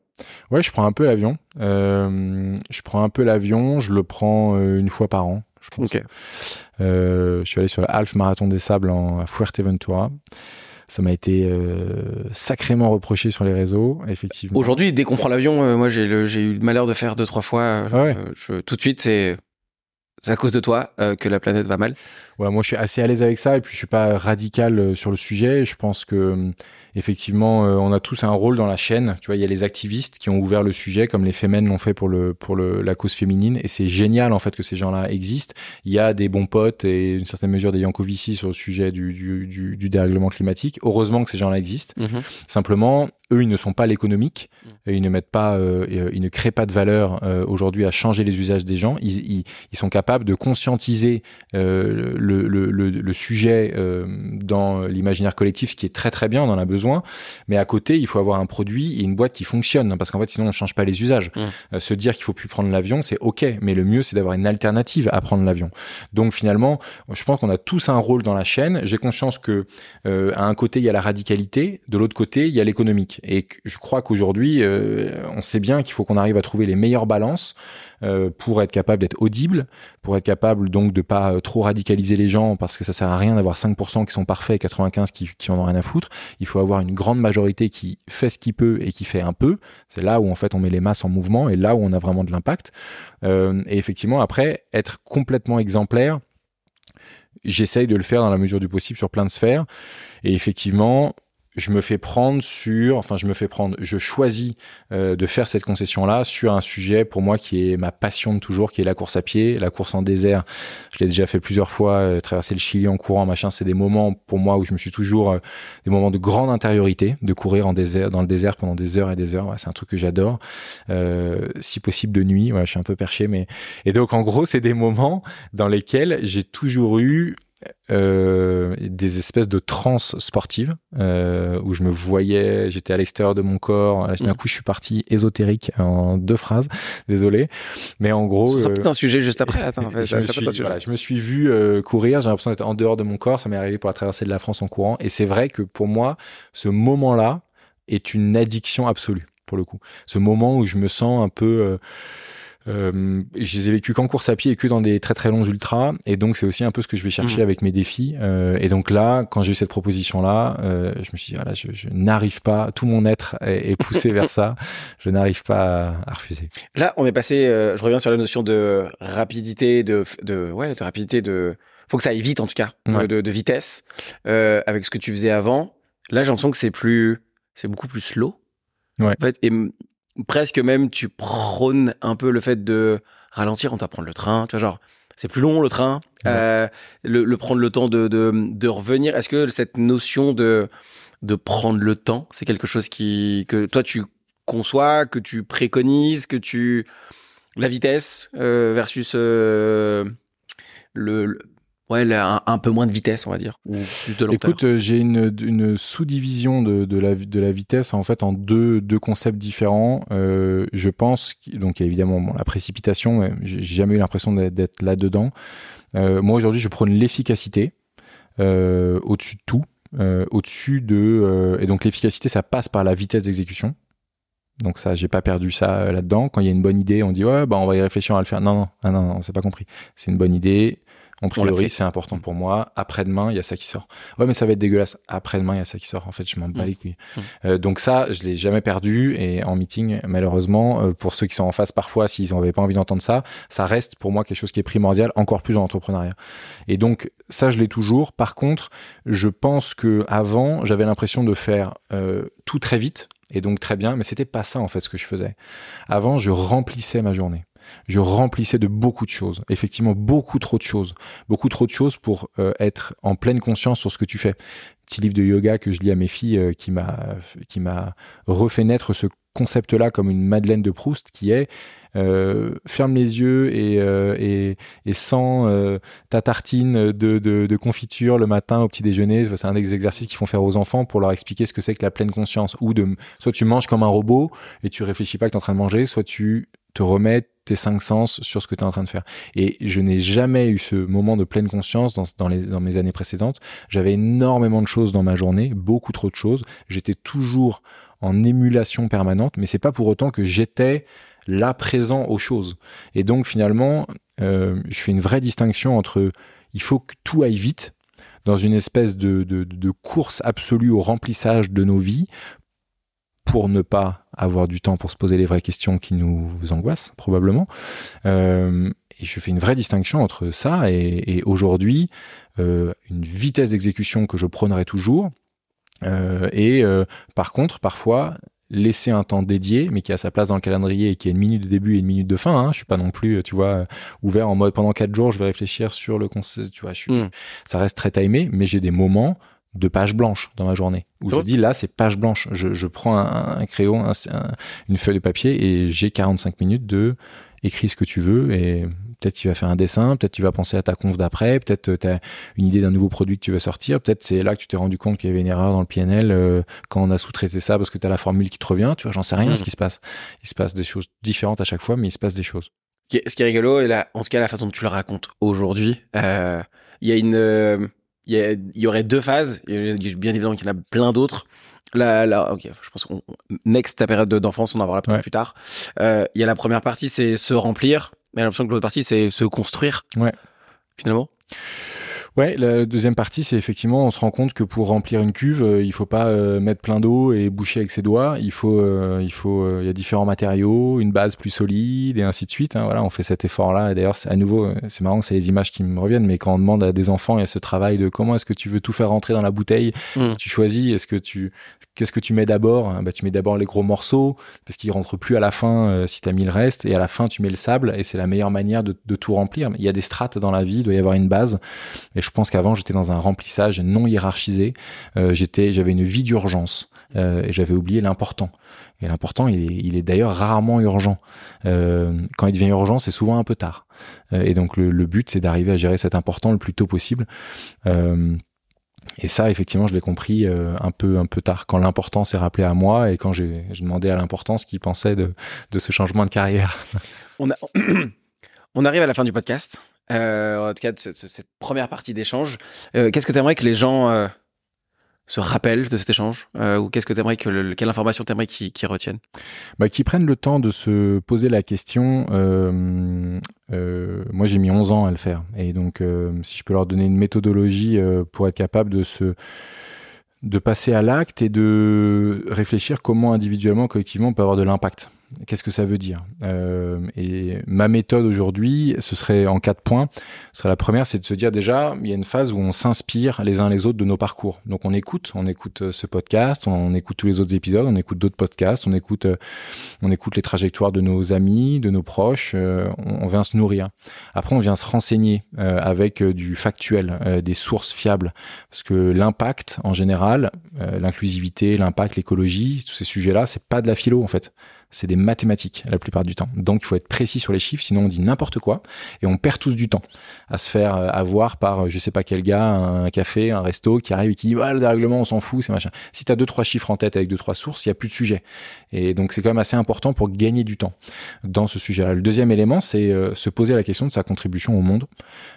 Speaker 1: Ouais, je prends un peu l'avion. je prends un peu l'avion. Je le prends une fois par an. Je pense. je suis allé sur le Half Marathon des Sables en, à Fuerteventura. Ça m'a été sacrément reproché sur les réseaux, effectivement.
Speaker 2: Aujourd'hui, dès qu'on prend l'avion, moi j'ai eu le malheur de faire deux trois fois. Ah je, tout de suite, c'est à cause de toi que la planète va mal
Speaker 1: Ouais, moi je suis assez à l'aise avec ça et puis je suis pas radical euh, sur le sujet. Je pense que euh, effectivement, on a tous un rôle dans la chaîne. Tu vois, il y a les activistes qui ont ouvert le sujet, comme les Femen l'ont fait pour le pour le, la cause féminine, et c'est génial en fait que ces gens-là existent. Il y a des bons potes et une certaine mesure des Yankovici sur le sujet du, du, du, du dérèglement climatique. Heureusement que ces gens-là existent. Mhm. Simplement, eux, ils ne sont pas l'économique. Mm. Ils ne mettent pas, euh, ils ne créent pas de valeur euh, aujourd'hui à changer les usages des gens. Ils, ils, ils sont capables de conscientiser euh, le, le, le, le, sujet euh, dans l'imaginaire collectif, ce qui est très très bien, on en a besoin. Mais à côté, il faut avoir un produit et une boîte qui fonctionne, parce qu'en fait, sinon, on change pas les usages. Mm. Euh, se dire qu'il faut plus prendre l'avion, c'est ok, mais le mieux, c'est d'avoir une alternative à prendre l'avion. Donc finalement, je pense qu'on a tous un rôle dans la chaîne. J'ai conscience que à un côté, il y a la radicalité, de l'autre côté, il y a l'économique. Et je crois qu'aujourd'hui, euh, on sait bien qu'il faut qu'on arrive à trouver les meilleures balances euh, pour être capable d'être audible, pour être capable donc de pas euh, trop radicaliser les gens parce que ça sert à rien d'avoir 5% qui sont parfaits et 95 qui, qui en ont rien à foutre. Il faut avoir une grande majorité qui fait ce qu'il peut et qui fait un peu. C'est là où en fait on met les masses en mouvement et là où on a vraiment de l'impact. et effectivement après être complètement exemplaire j'essaye de le faire dans la mesure du possible sur plein de sphères. Et effectivement, je me fais prendre sur, enfin je me fais prendre, je choisis euh, de faire cette concession-là sur un sujet pour moi qui est ma passion de toujours, qui est la course à pied, la course en désert. Je l'ai déjà fait plusieurs fois, euh, traverser le Chili en courant, machin. C'est des moments pour moi où je me suis toujours euh, des moments de grande intériorité, de courir en désert, dans le désert pendant des heures et des heures. c'est un truc que j'adore. si possible de nuit. Ouais, je suis un peu perché, mais et donc en gros c'est des moments dans lesquels j'ai toujours eu euh, des espèces de trans sportives euh, où je me voyais, j'étais à l'extérieur de mon corps. D'un mm. coup, je suis parti ésotérique en deux phrases. Désolé, mais en gros,
Speaker 2: c'est euh, un sujet juste après. Attends,
Speaker 1: je, me suis, voilà, je me suis vu courir. J'ai l'impression d'être en dehors de mon corps. Ça m'est arrivé pour la traversée de la France en courant. Et c'est vrai que pour moi, ce moment-là est une addiction absolue pour le coup. Ce moment où je me sens un peu euh, je les ai vécus qu'en course à pied et que dans des très très longs ultras. Et donc c'est aussi un peu ce que je vais chercher mmh. avec mes défis. Euh, et donc là, quand j'ai eu cette proposition là, euh, je me suis dit voilà, je, je n'arrive pas. Tout mon être est, poussé vers ça. Je n'arrive pas à, à, refuser.
Speaker 2: Là, on est passé. Euh, je reviens sur la notion de rapidité, de, de ouais, de rapidité, de faut que ça aille vite en tout cas, de, de, vitesse. Euh, avec ce que tu faisais avant, là j'ai l'impression que c'est plus, c'est beaucoup plus slow.
Speaker 1: Ouais.
Speaker 2: En fait, et presque même tu prônes un peu le fait de ralentir, on t'apprend le train, tu vois, genre c'est plus long le train, euh, le, prendre le temps de, de, de revenir. Est-ce que cette notion de, de prendre le temps, c'est quelque chose qui que toi tu conçois, que tu préconises, que tu la vitesse euh, versus euh, le, Ouais, un, peu moins de vitesse, on va dire, ou plus de
Speaker 1: Écoute, euh, j'ai une, sous-division de, la, vitesse en fait en deux, concepts différents. Euh, je pense, donc évidemment la précipitation, j'ai jamais eu l'impression d'être là dedans. Euh, moi aujourd'hui, je prône l'efficacité au-dessus de tout, au-dessus de et donc l'efficacité, ça passe par la vitesse d'exécution. Donc ça, j'ai pas perdu ça là-dedans. Quand il y a une bonne idée, on dit ouais, bah on va y réfléchir, on va le faire. Non, non, non, non, non c'est pas compris. C'est une bonne idée en priori, c'est important pour moi. Après-demain, il y a ça qui sort. Ouais, mais ça va être dégueulasse. Après-demain, il y a ça qui sort. En fait, je m'en bats mm. les couilles. Mm. Euh, donc ça, je l'ai jamais perdu. Et en meeting, malheureusement, euh, pour ceux qui sont en face parfois, s'ils n'avaient pas envie d'entendre ça, ça reste pour moi quelque chose qui est primordial, encore plus en entrepreneuriat. Et donc ça, je l'ai toujours. Par contre, je pense que avant, j'avais l'impression de faire euh, tout très vite et donc très bien, mais c'était pas ça en fait ce que je faisais. Avant, je remplissais ma journée je remplissais de beaucoup de choses, effectivement beaucoup trop de choses, beaucoup trop de choses pour euh, être en pleine conscience sur ce que tu fais. Petit livre de yoga que je lis à mes filles euh, qui m'a qui m'a refait naître ce concept-là comme une Madeleine de Proust qui est euh, ferme les yeux et, euh, et, ta tartine de, confiture le matin au petit déjeuner. C'est un des exercices qu'ils font faire aux enfants pour leur expliquer ce que c'est que la pleine conscience. Ou de soit tu manges comme un robot et tu réfléchis pas que tu es en train de manger, soit tu te remets tes cinq sens sur ce que tu es en train de faire. Et je n'ai jamais eu ce moment de pleine conscience dans, dans, les, dans mes années précédentes. J'avais énormément de choses dans ma journée, beaucoup trop de choses. J'étais toujours en émulation permanente, mais c'est pas pour autant que j'étais là présent aux choses. Et donc finalement, euh, je fais une vraie distinction entre il faut que tout aille vite dans une espèce de, de course absolue au remplissage de nos vies pour ne pas avoir du temps pour se poser les vraies questions qui nous angoissent probablement. Euh, et je fais une vraie distinction entre ça et, et aujourd'hui euh, une vitesse d'exécution que je prônerai toujours. Euh, et euh, par contre, parfois laisser un temps dédié, mais qui a sa place dans le calendrier et qui a une minute de début et une minute de fin. Hein. Je suis pas non plus, tu vois, ouvert en mode pendant quatre jours, je vais réfléchir sur le concept. Tu vois, je suis, mm. ça reste très timé, mais j'ai des moments de page blanche dans ma journée. Où je dis là c'est page blanche. Je, je prends un, un crayon une feuille de papier et j'ai 45 minutes de écris ce que tu veux et peut-être tu vas faire un dessin peut-être tu vas penser à ta conf d'après peut-être tu as une idée d'un nouveau produit que tu vas sortir peut-être c'est là que tu t'es rendu compte qu'il y avait une erreur dans le PNL euh, quand on a sous-traité ça parce que tu as la formule qui te revient tu vois j'en sais rien mmh. ce qui se passe. Il se passe des choses différentes à chaque fois mais il se passe des choses.
Speaker 2: Ce qui est rigolo et là en tout cas la façon dont tu le racontes aujourd'hui euh, il y a une euh, il y, aurait deux phases. Bien évidemment qu'il y en a plein d'autres. Là, là, ok, je pense qu'on next ta période d'enfance, on en parlera plus tard. Euh, il y a la première partie, c'est se remplir. Mais l'impression que l'autre partie, c'est se construire.
Speaker 1: Ouais.
Speaker 2: Finalement.
Speaker 1: Ouais, la deuxième partie, c'est effectivement, on se rend compte que pour remplir une cuve, euh, il faut pas euh, mettre plein d'eau et boucher avec ses doigts. Il faut, euh, il faut, il y a différents matériaux, une base plus solide et ainsi de suite. Hein. Voilà, on fait cet effort-là. Et d'ailleurs, à nouveau, c'est marrant, c'est les images qui me reviennent. Mais quand on demande à des enfants, il y a ce travail de comment est-ce que tu veux tout faire rentrer dans la bouteille? Mmh. Tu choisis. Est-ce que tu, qu'est-ce que tu mets d'abord? Bah, tu mets d'abord les gros morceaux parce qu'ils rentrent plus à la fin si tu as mis le reste. Et à la fin, tu mets le sable et c'est la meilleure manière de, de tout remplir. Il y a des strates dans la vie. Il doit y avoir une base. Et je pense qu'avant, j'étais dans un remplissage non hiérarchisé. Euh, j'étais, j'avais une vie d'urgence euh, et j'avais oublié l'important. Et l'important, il est, il est d'ailleurs rarement urgent. Euh, quand il devient urgent, c'est souvent un peu tard. et donc le, but, c'est d'arriver à gérer cet important le plus tôt possible. et ça, effectivement, je l'ai compris un peu un peu tard, quand l'important s'est rappelé à moi et quand j'ai demandé à l'important ce qu'il pensait de, ce changement de carrière.
Speaker 2: On arrive à la fin du podcast. Euh, en tout cas, de cette, première partie d'échange. Euh, qu'est-ce que tu aimerais que les gens euh, se rappellent de cet échange Ou qu'est-ce que tu aimerais que quelle information tu aimerais qu'ils retiennent?
Speaker 1: Bah, Qu'ils prennent le temps de se poser la question. moi, j'ai mis 11 ans à le faire. Et donc, si je peux leur donner une méthodologie pour être capable de se de passer à l'acte et de réfléchir comment individuellement, collectivement, on peut avoir de l'impact. Qu'est-ce que ça veut dire euh, Et ma méthode aujourd'hui, ce serait en quatre points. Ce la première, c'est de se dire déjà, il y a une phase où on s'inspire les uns les autres de nos parcours. Donc on écoute, on écoute euh, ce podcast, on, écoute tous les autres épisodes, on écoute d'autres podcasts, on écoute, euh, on écoute les trajectoires de nos amis, de nos proches. On, vient se nourrir. Après, on vient se renseigner avec du factuel, des sources fiables, parce que l'impact en général, l'inclusivité, l'impact, l'écologie, tous ces sujets-là, c'est pas de la philo en fait c'est des mathématiques la plupart du temps. Donc il faut être précis sur les chiffres, sinon on dit n'importe quoi et on perd tous du temps à se faire euh, avoir par euh, je sais pas quel gars, un café, un resto qui arrive et qui dit le dérèglement on s'en fout, c'est machin. Si tu as deux trois chiffres en tête avec deux trois sources, il y a plus de sujet. Et donc c'est quand même assez important pour gagner du temps dans ce sujet-là. Le deuxième élément, c'est euh, se poser la question de sa contribution au monde.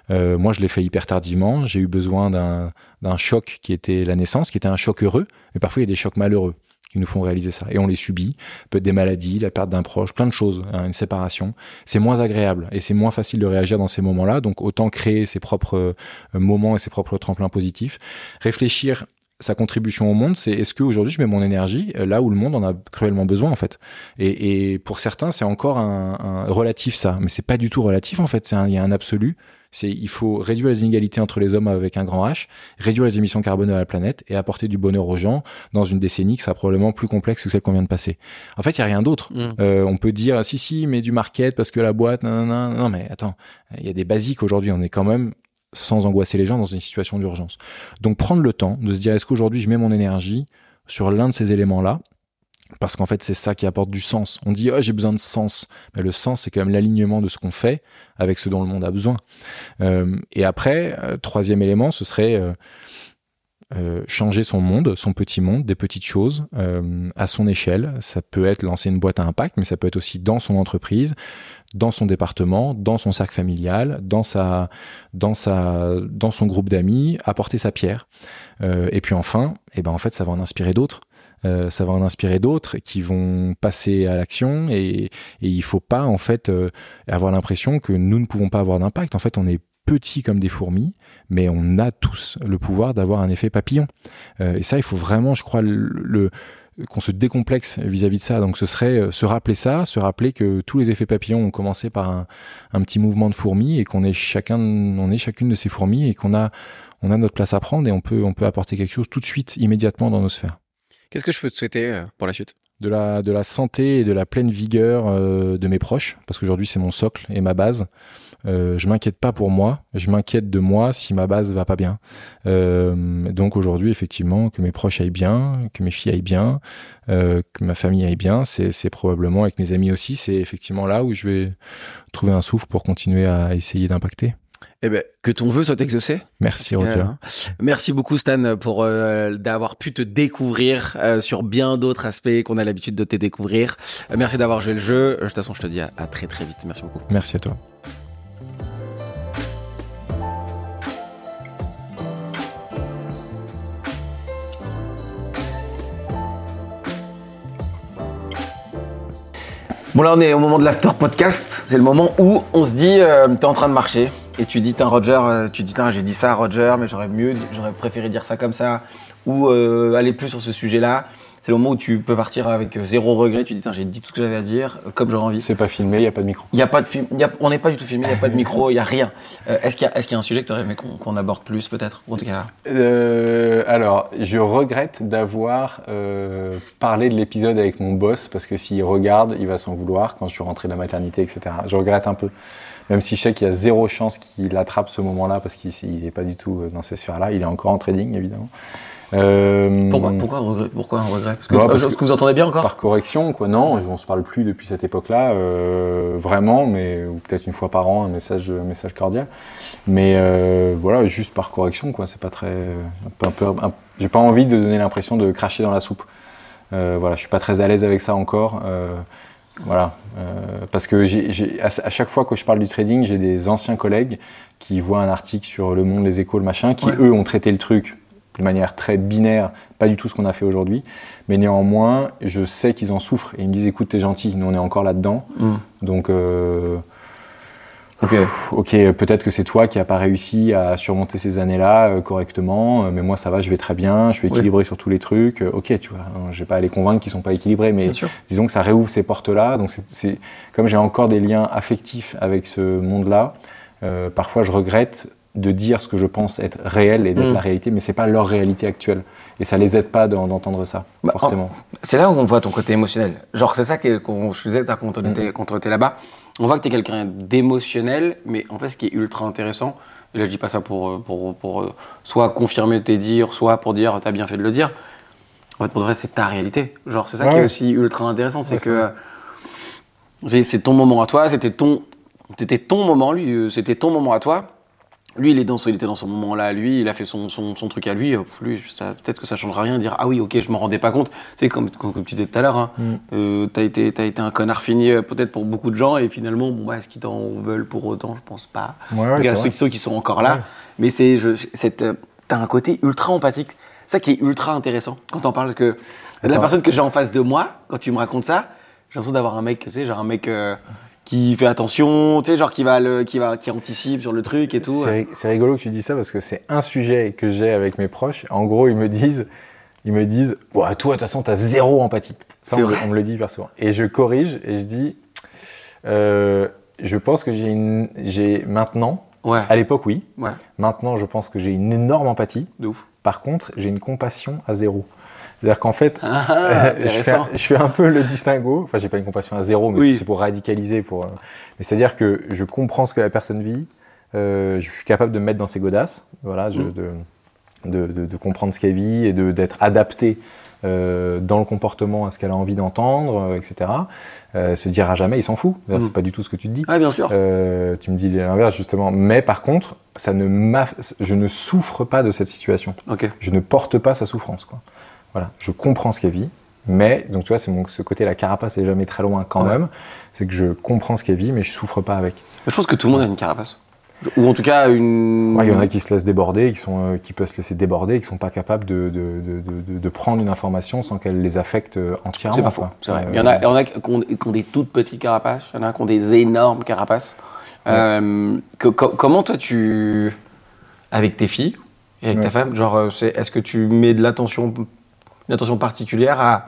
Speaker 1: moi, je l'ai fait hyper tardivement. J'ai eu besoin d'un choc qui était la naissance, qui était un choc heureux, mais parfois il y a des chocs malheureux qui nous font réaliser ça. Et on les subit. Peut-être des maladies, la perte d'un proche, plein de choses, hein, une séparation. C'est moins agréable et c'est moins facile de réagir dans ces moments-là. Donc autant créer ses propres euh, moments et ses propres tremplins positifs. Réfléchir sa contribution au monde, c'est est-ce qu'aujourd'hui je mets mon énergie euh, là où le monde en a cruellement besoin en fait? Et, et pour certains, c'est encore un, un, relatif ça, mais c'est pas du tout relatif en fait. Il y a un absolu c'est il faut réduire les inégalités entre les hommes avec un grand H, réduire les émissions carbone de la planète et apporter du bonheur aux gens dans une décennie qui sera probablement plus complexe que celle qu'on vient de passer. En fait, il y a rien d'autre. Mm. Euh, on peut dire si si, mais du market parce que la boîte, non non non, mais attends, il y a des basiques aujourd'hui. On est quand même sans angoisser les gens dans une situation d'urgence. Donc prendre le temps de se dire est-ce qu'aujourd'hui je mets mon énergie sur l'un de ces éléments-là parce qu'en fait, c'est ça qui apporte du sens. On dit, oh, j'ai besoin de sens. Mais le sens, c'est quand même l'alignement de ce qu'on fait avec ce dont le monde a besoin. Euh, et après, euh, troisième élément, ce serait euh, changer son monde, son petit monde, des petites choses à son échelle. Ça peut être lancer une boîte à impact, mais ça peut être aussi dans son entreprise, dans son département, dans son cercle familial, dans sa, dans sa, dans son groupe d'amis, apporter sa pierre. et puis enfin, et eh ben en fait, ça va en inspirer d'autres. Euh, ça va en inspirer d'autres qui vont passer à l'action et, et il faut pas en fait euh, avoir l'impression que nous ne pouvons pas avoir d'impact. En fait, on est petits comme des fourmis, mais on a tous le pouvoir d'avoir un effet papillon. Euh, et ça, il faut vraiment, je crois, le, qu'on se décomplexe vis-à-vis de ça. Donc ce serait se rappeler ça, se rappeler que tous les effets papillons ont commencé par un, un petit mouvement de fourmis et qu'on est chacun, on est chacune de ces fourmis et qu'on a, on a notre place à prendre et on peut, on peut apporter quelque chose tout de suite, immédiatement dans nos sphères.
Speaker 2: Qu'est-ce que je peux te souhaiter euh, pour la suite?
Speaker 1: De la, de la santé et de la pleine vigueur euh, de mes proches, parce qu'aujourd'hui c'est mon socle et ma base. Euh, je m'inquiète pas pour moi, je m'inquiète de moi si ma base va pas bien. Euh, donc aujourd'hui, effectivement, que mes proches aillent bien, que mes filles aillent bien, que ma famille aille bien, c'est probablement avec mes amis aussi, c'est effectivement là où je vais trouver un souffle pour continuer à essayer d'impacter.
Speaker 2: Eh ben, que ton vœu soit exaucé.
Speaker 1: Merci Roger.
Speaker 2: merci beaucoup Stan pour euh, d'avoir pu te découvrir euh, sur bien d'autres aspects qu'on a l'habitude de te découvrir. Euh, merci d'avoir joué le jeu. De toute façon, je te dis à, à très très vite. Merci beaucoup.
Speaker 1: Merci à toi.
Speaker 2: Bon là on est au moment de l'after podcast, c'est le moment où on se dit euh, t'es en train de marcher, et tu dis, tiens, Roger, euh, tu dis, j'ai dit ça à Roger, mais j'aurais mieux, j'aurais préféré dire ça comme ça, ou euh, aller plus sur ce sujet-là c'est le moment où tu peux partir avec zéro regret. Tu dis, j'ai dit tout ce que j'avais à dire, comme j'aurais envie.
Speaker 1: C'est pas filmé, il n'y a pas de micro.
Speaker 2: Y a pas de film, on n'est pas du tout filmé, il n'y a pas de micro, il n'y a rien. Euh, est-ce qu'il y, y, a un sujet que tu aurais aimé qu'on aborde plus, peut-être En tout cas?
Speaker 1: Euh, alors, je regrette d'avoir euh, parlé de l'épisode avec mon boss, parce que s'il regarde, il va s'en vouloir quand je suis rentré de la maternité, etc. Je regrette un peu. Même si je sais qu'il y a zéro chance qu'il attrape ce moment-là, parce qu'il n'est pas du tout dans ces sphères-là. Il est encore en trading, évidemment.
Speaker 2: Euh, pourquoi, pourquoi, un regret, pourquoi un regret? Parce que, parce que, vous entendez bien encore
Speaker 1: Par correction, quoi. Non, on se parle plus depuis cette époque-là, euh, vraiment, mais ou peut-être une fois par an, un message, un message cordial. Mais euh, voilà, juste par correction, quoi. C'est pas très, j'ai pas envie de donner l'impression de cracher dans la soupe. Euh, voilà, je suis pas très à l'aise avec ça encore. Euh, voilà, parce que à, chaque fois que je parle du trading, j'ai des anciens collègues qui voient un article sur Le Monde, les Échos, le machin, qui eux ont traité le truc de manière très binaire, pas du tout ce qu'on a fait aujourd'hui. Mais néanmoins, je sais qu'ils en souffrent et ils me disent écoute, t'es gentil, nous on est encore là-dedans. Mm. Donc, euh, ok, ok, peut-être que c'est toi qui n'as pas réussi à surmonter ces années-là euh, correctement, euh, mais moi ça va, je vais très bien, je suis équilibré sur tous les trucs. ok, tu vois, hein, je vais pas à les convaincre qu'ils sont pas équilibrés, mais disons que ça réouvre ces portes-là. Donc, c'est comme j'ai encore des liens affectifs avec ce monde-là. parfois, je regrette de dire ce que je pense être réel et d'être mm. la réalité, mais c'est pas leur réalité actuelle. Et ça les aide pas d'entendre ça, bah, forcément.
Speaker 2: C'est là où on voit ton côté émotionnel. Genre, c'est ça que je faisais quand on était, mm. était là-bas. On voit que tu es quelqu'un d'émotionnel, mais en fait, ce qui est ultra intéressant, et là je dis pas ça pour, euh, pour, pour, euh, soit confirmer tes dires, soit pour dire t'as bien fait de le dire. En fait, pour de vrai, c'est ta réalité. Genre, c'est ça qui est aussi ultra intéressant, c'est que c'est ton moment à toi, c'était ton, c'était ton moment, lui, euh, c'était ton moment à toi lui, il, est dans, il était dans son moment-là, lui, il a fait son, son, truc à lui. Plus, peut-être que ça changera rien. Dire ah oui, ok, je m'en rendais pas compte. C'est comme, comme, tu disais tout à l'heure. Hein, mm. euh, t'as été, as été un connard fini euh, peut-être pour beaucoup de gens et finalement, bon, bah, est-ce qu'ils t'en veulent pour autant? Je pense pas. il y a ceux qui sont encore là. Mais c'est, euh, t'as un côté ultra empathique. Ça qui est ultra intéressant quand on parle que la personne que j'ai en face de moi, quand tu me racontes ça, j'ai l'impression d'avoir un mec, tu sais, genre un mec qui fait attention, tu sais, genre qui va, le, qui va, qui anticipe sur le truc et tout.
Speaker 1: C'est rigolo que tu dis ça parce que c'est un sujet que j'ai avec mes proches. En gros, ils me disent, ils me disent, bon, toi, de toute façon, t'as zéro empathie. Ça, on, me le dit hyper souvent. Et je corrige et je dis, euh, je pense que j'ai une, j'ai maintenant, ouais. à l'époque, oui. Ouais. Maintenant, je pense que j'ai une énorme empathie.
Speaker 2: De ouf.
Speaker 1: Par contre, j'ai une compassion à zéro. C'est-à-dire qu'en fait, ah, euh, je, fais un, peu le distinguo. Enfin, j'ai pas une compassion à zéro, mais c'est pour radicaliser. Pour, euh, mais c'est-à-dire que je comprends ce que la personne vit. Euh, je suis capable de me mettre dans ses godasses. Voilà, mm. de, de, de, comprendre ce qu'elle vit et d'être adapté dans le comportement à ce qu'elle a envie d'entendre, etc. se dire à jamais, il s'en fout. Mm. C'est pas du tout ce que tu te dis.
Speaker 2: Ah, bien sûr.
Speaker 1: tu me dis l'inverse justement. Mais par contre, ça ne je ne souffre pas de cette situation.
Speaker 2: Okay.
Speaker 1: Je ne porte pas sa souffrance. Quoi. Voilà, je comprends ce qu'elle vit, mais donc tu vois, c'est ce côté la carapace est jamais très loin quand même. C'est que je comprends ce qu'elle vit, mais je souffre pas avec.
Speaker 2: Je pense que tout le monde a une carapace. Ou en tout cas une.
Speaker 1: Il y en a qui se laissent déborder, qui, sont, euh, qui peuvent se laisser déborder, qui sont pas capables de, de, de, de prendre une information sans qu'elle les affecte euh, entièrement.
Speaker 2: C'est pas faux, c'est vrai. il y en a, il y en a qui, ont, des toutes petites carapaces, il y en a qui ont des énormes carapaces. Euh, comment toi tu. Avec tes filles et avec ta femme, genre, est-ce que tu mets de l'attention une attention particulière à,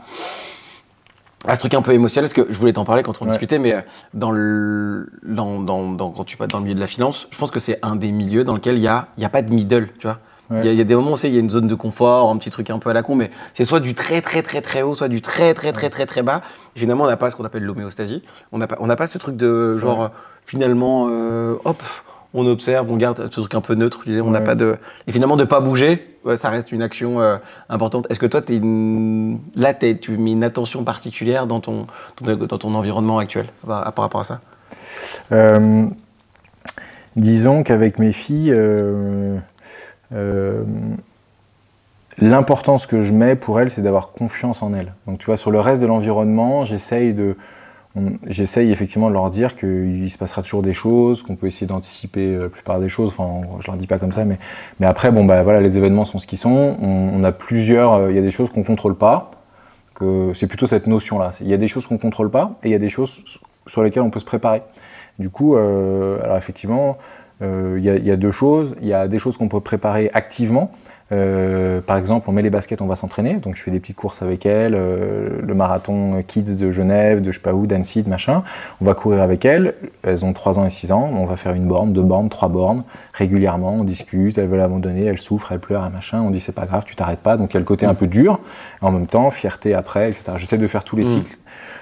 Speaker 2: à ce truc un peu émotionnel, parce que je voulais t'en parler quand on discutait, mais euh, dans le, dans, dans, quand tu passes dans le milieu de la finance, je pense que c'est un des milieux dans lequel il n'y a, y a pas de middle, tu vois. Il y, a des moments où il y a une zone de confort, un petit truc un peu à la con, mais c'est soit du très très très très haut, soit du très très très très très bas. Finalement, on n'a pas ce qu'on appelle l'homéostasie. On n'a pas, on pas ce truc de genre, finalement, euh, hop, on observe, on garde ce truc un peu neutre. Disais, on n'a pas de. Et finalement, de pas bouger, ça reste une action euh, importante. Est-ce que toi, es une... là, tu mets une attention particulière dans ton, dans ton environnement actuel par, rapport à ça?
Speaker 1: Euh, Disons qu'avec mes filles, euh, l'importance que je mets pour elles, c'est d'avoir confiance en elles. Donc, tu vois, sur le reste de l'environnement, j'essaye de J'essaye effectivement de leur dire qu'il se passera toujours des choses, qu'on peut essayer d'anticiper euh, la plupart des choses. Enfin, je leur dis pas comme ça, mais, mais après, bon, bah, voilà, les événements sont ce qu'ils sont. On, a plusieurs, euh, il y a des choses qu'on contrôle pas. Que c'est plutôt cette notion-là. Il y a des choses qu'on contrôle pas et il y a des choses sur lesquelles on peut se préparer. Du coup, euh, alors effectivement, il y, a deux choses. Il y a des choses qu'on peut préparer activement. Euh, par exemple, on met les baskets, on va s'entraîner. Donc, je fais des petites courses avec elle, euh, le marathon Kids de Genève, de je sais pas où, d'Annecy, de machin. On va courir avec elles. Elles ont 3 ans et 6 ans. On va faire une borne, deux bornes, trois bornes régulièrement. On discute. Elles veulent abandonner, elles souffrent, elles pleurent, machin. On dit c'est pas grave, tu t'arrêtes pas. Donc, il y a le côté un peu dur. En même temps, fierté après, etc. J'essaie de faire tous les mm. cycles.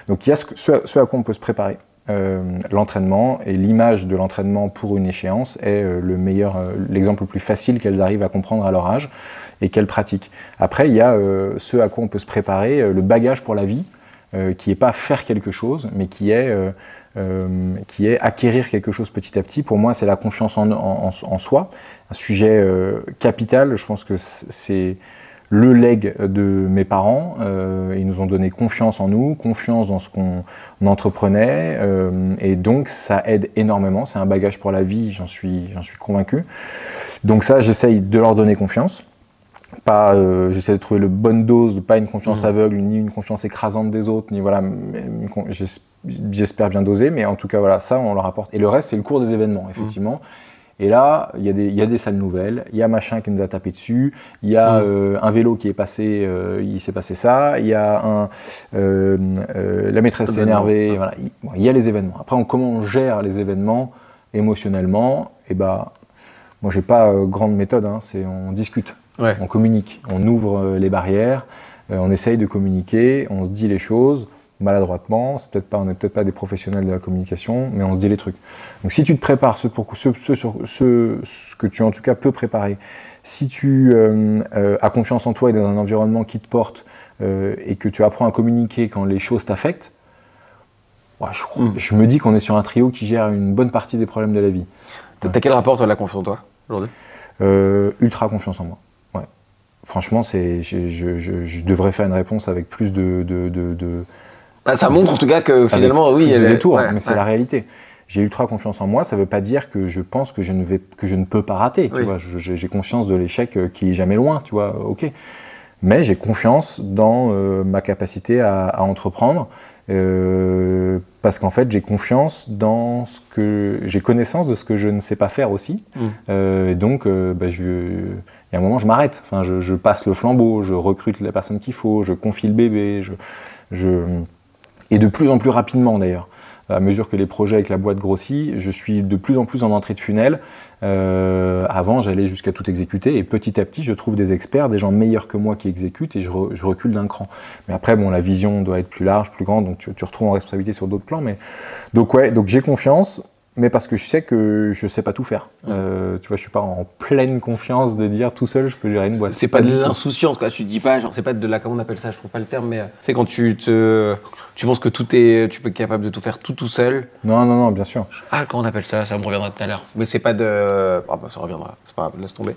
Speaker 1: Donc, il y a ce, ce à quoi on peut se préparer. Euh, l'entraînement et l'image de l'entraînement pour une échéance est euh, le meilleur, euh, l'exemple le plus facile qu'elles arrivent à comprendre à leur âge et qu'elles pratiquent. Après, il y a ce à quoi on peut se préparer, le bagage pour la vie, qui n'est pas faire quelque chose, mais qui est, qui est acquérir quelque chose petit à petit. Pour moi, c'est la confiance en, en, soi, un sujet capital. Je pense que c'est le leg de mes parents. Euh, ils nous ont donné confiance en nous, confiance dans ce qu'on entreprenait, euh, et donc ça aide énormément. C'est un bagage pour la vie, j'en suis, j'en suis convaincu. Donc ça, j'essaye de leur donner confiance. Pas, euh, j'essaie de trouver le bonne dose, pas une confiance mmh. aveugle, ni une confiance écrasante des autres, ni voilà. J'espère bien doser, mais en tout cas voilà, ça on leur apporte. Et le reste, c'est le cours des événements, effectivement. Et là, il y, a des, y a des salles nouvelles, il y a machin qui nous a tapé dessus, il y a mm. euh, un vélo qui est passé, euh, il s'est passé ça, il y a un, euh, la maîtresse s'est énervée, voilà, il, y a les événements. Après, on, comment on gère les événements émotionnellement? Et eh ben, moi, j'ai pas grande méthode, hein, c'est on discute, on communique, on ouvre les barrières, on essaye de communiquer, on se dit les choses maladroitement, c'est peut-être pas, on n'est peut-être pas des professionnels de la communication, mais on se dit les trucs. Donc si tu te prépares ce, pour, ce, ce, ce, ce que tu en tout cas peux préparer, si tu euh, euh, as confiance en toi et dans un environnement qui te porte euh, et que tu apprends à communiquer quand les choses t'affectent, je, mm. je, me dis qu'on est sur un trio qui gère une bonne partie des problèmes de la vie.
Speaker 2: T'as quel rapport toi, la confiance en toi aujourd'hui?
Speaker 1: Ultra confiance en moi. Ouais. Franchement, c'est, je, je, je, devrais faire une réponse avec plus de, de, de
Speaker 2: bah, ça montre en tout cas que finalement, oui.
Speaker 1: Il y a des tours, mais c'est la réalité. J'ai ultra confiance en moi, ça ne veut pas dire que je pense que je ne, vais, que je ne peux pas rater. J'ai conscience de l'échec euh, qui est jamais loin, tu vois, ok. Mais j'ai confiance dans euh, ma capacité à, entreprendre, euh, parce qu'en fait, j'ai confiance dans ce que. J'ai connaissance de ce que je ne sais pas faire aussi. Mm. et donc, bah, je, il y a un moment, je m'arrête. Enfin, je, je, passe le flambeau, je recrute la personne qu'il faut, je confie le bébé, je. je et de plus en plus rapidement d'ailleurs. À mesure que les projets avec la boîte grossissent, je suis de plus en plus en entrée de funnel. Euh, avant, j'allais jusqu'à tout exécuter et petit à petit, je trouve des experts, des gens meilleurs que moi qui exécutent et je, recule d'un cran. Mais après, bon, la vision doit être plus large, plus grande, donc tu, tu retrouves en responsabilité sur d'autres plans. Mais donc ouais, donc j'ai confiance mais parce que je sais que je sais pas tout faire. Euh, tu vois, je suis pas en pleine confiance de dire tout seul je peux gérer une boîte.
Speaker 2: C'est pas, de l'insouciance, quoi. Tu dis pas, genre, c'est pas de la, comment on appelle ça, je trouve pas le terme, mais euh, c'est quand tu te, tu penses que tout est, tu peux être capable de tout faire tout tout seul.
Speaker 1: Non, non, non, bien sûr.
Speaker 2: Ah, comment on appelle ça? Ça me reviendra tout à l'heure. Mais c'est pas de, ah, bah, ça reviendra. C'est pas grave, laisse tomber.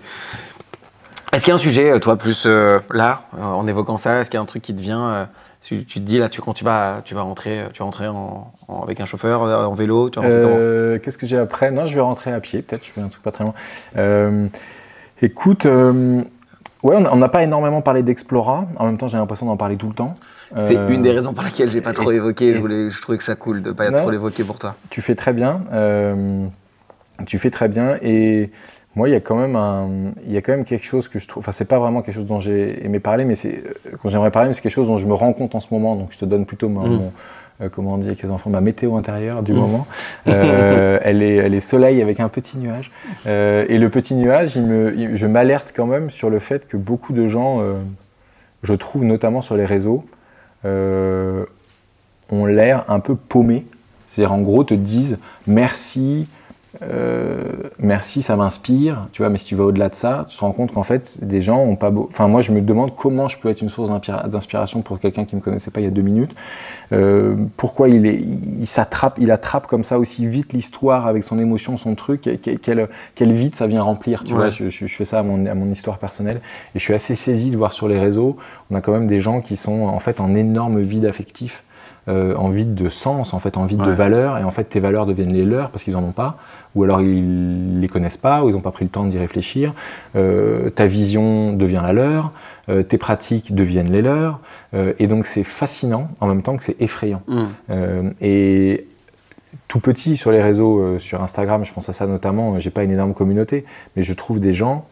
Speaker 2: Est-ce qu'il y a un sujet, toi, plus euh, là, en évoquant ça, est-ce qu'il y a un truc qui te vient tu, te dis là, tu, quand tu vas, tu vas rentrer, tu vas rentrer en, avec un chauffeur, euh, en vélo,
Speaker 1: euh, Qu'est-ce que j'ai après? Non, je vais rentrer à pied, peut-être. Je fais un truc pas très loin. Euh, écoute, ouais, on n'a pas énormément parlé d'Explora. En même temps, j'ai l'impression d'en parler tout le temps.
Speaker 2: C'est une des raisons pour lesquelles j'ai pas trop évoqué. je, voulais, je trouvais que ça cool de pas trop l'évoquer pour toi.
Speaker 1: Tu fais très bien. tu fais très bien et moi, il y a quand même un, il y a quand même quelque chose que je trouve. Enfin, c'est pas vraiment quelque chose dont j'ai aimé parler, mais c'est quand j'aimerais parler, mais c'est quelque chose dont je me rends compte en ce moment. Donc, je te donne plutôt mon, mm. euh, comment on dit avec les enfants, ma météo intérieure du mm. moment. Euh, elle est, elle est soleil avec un petit nuage. Euh, et le petit nuage, il me, je m'alerte quand même sur le fait que beaucoup de gens, je trouve notamment sur les réseaux, ont l'air un peu paumés. C'est-à-dire, en gros, te disent merci. Euh, merci, ça m'inspire, tu vois, mais si tu vas au-delà de ça, tu te rends compte qu'en fait, des gens ont pas beau. Enfin, moi, je me demande comment je peux être une source d'inspiration pour quelqu'un qui me connaissait pas il y a deux minutes. Euh, pourquoi il, est, il s'attrape, il attrape comme ça aussi vite l'histoire avec son émotion, son truc, quel, quel vide ça vient remplir, tu vois. Je, je, fais ça à mon, à mon, histoire personnelle et je suis assez saisi de voir sur les réseaux, on a quand même des gens qui sont en fait en énorme vide affectif. Euh, en vide de sens, en fait, en vide de valeur, et en fait tes valeurs deviennent les leurs parce qu'ils en ont pas ou alors ils les connaissent pas, ou ils n'ont pas pris le temps d'y réfléchir. Euh, ta vision devient la leur, euh, tes pratiques deviennent les leurs, euh, et donc c'est fascinant en même temps que c'est effrayant. Mm. et tout petit sur les réseaux, sur Instagram, je pense à ça notamment, j'ai pas une énorme communauté, mais je trouve des gens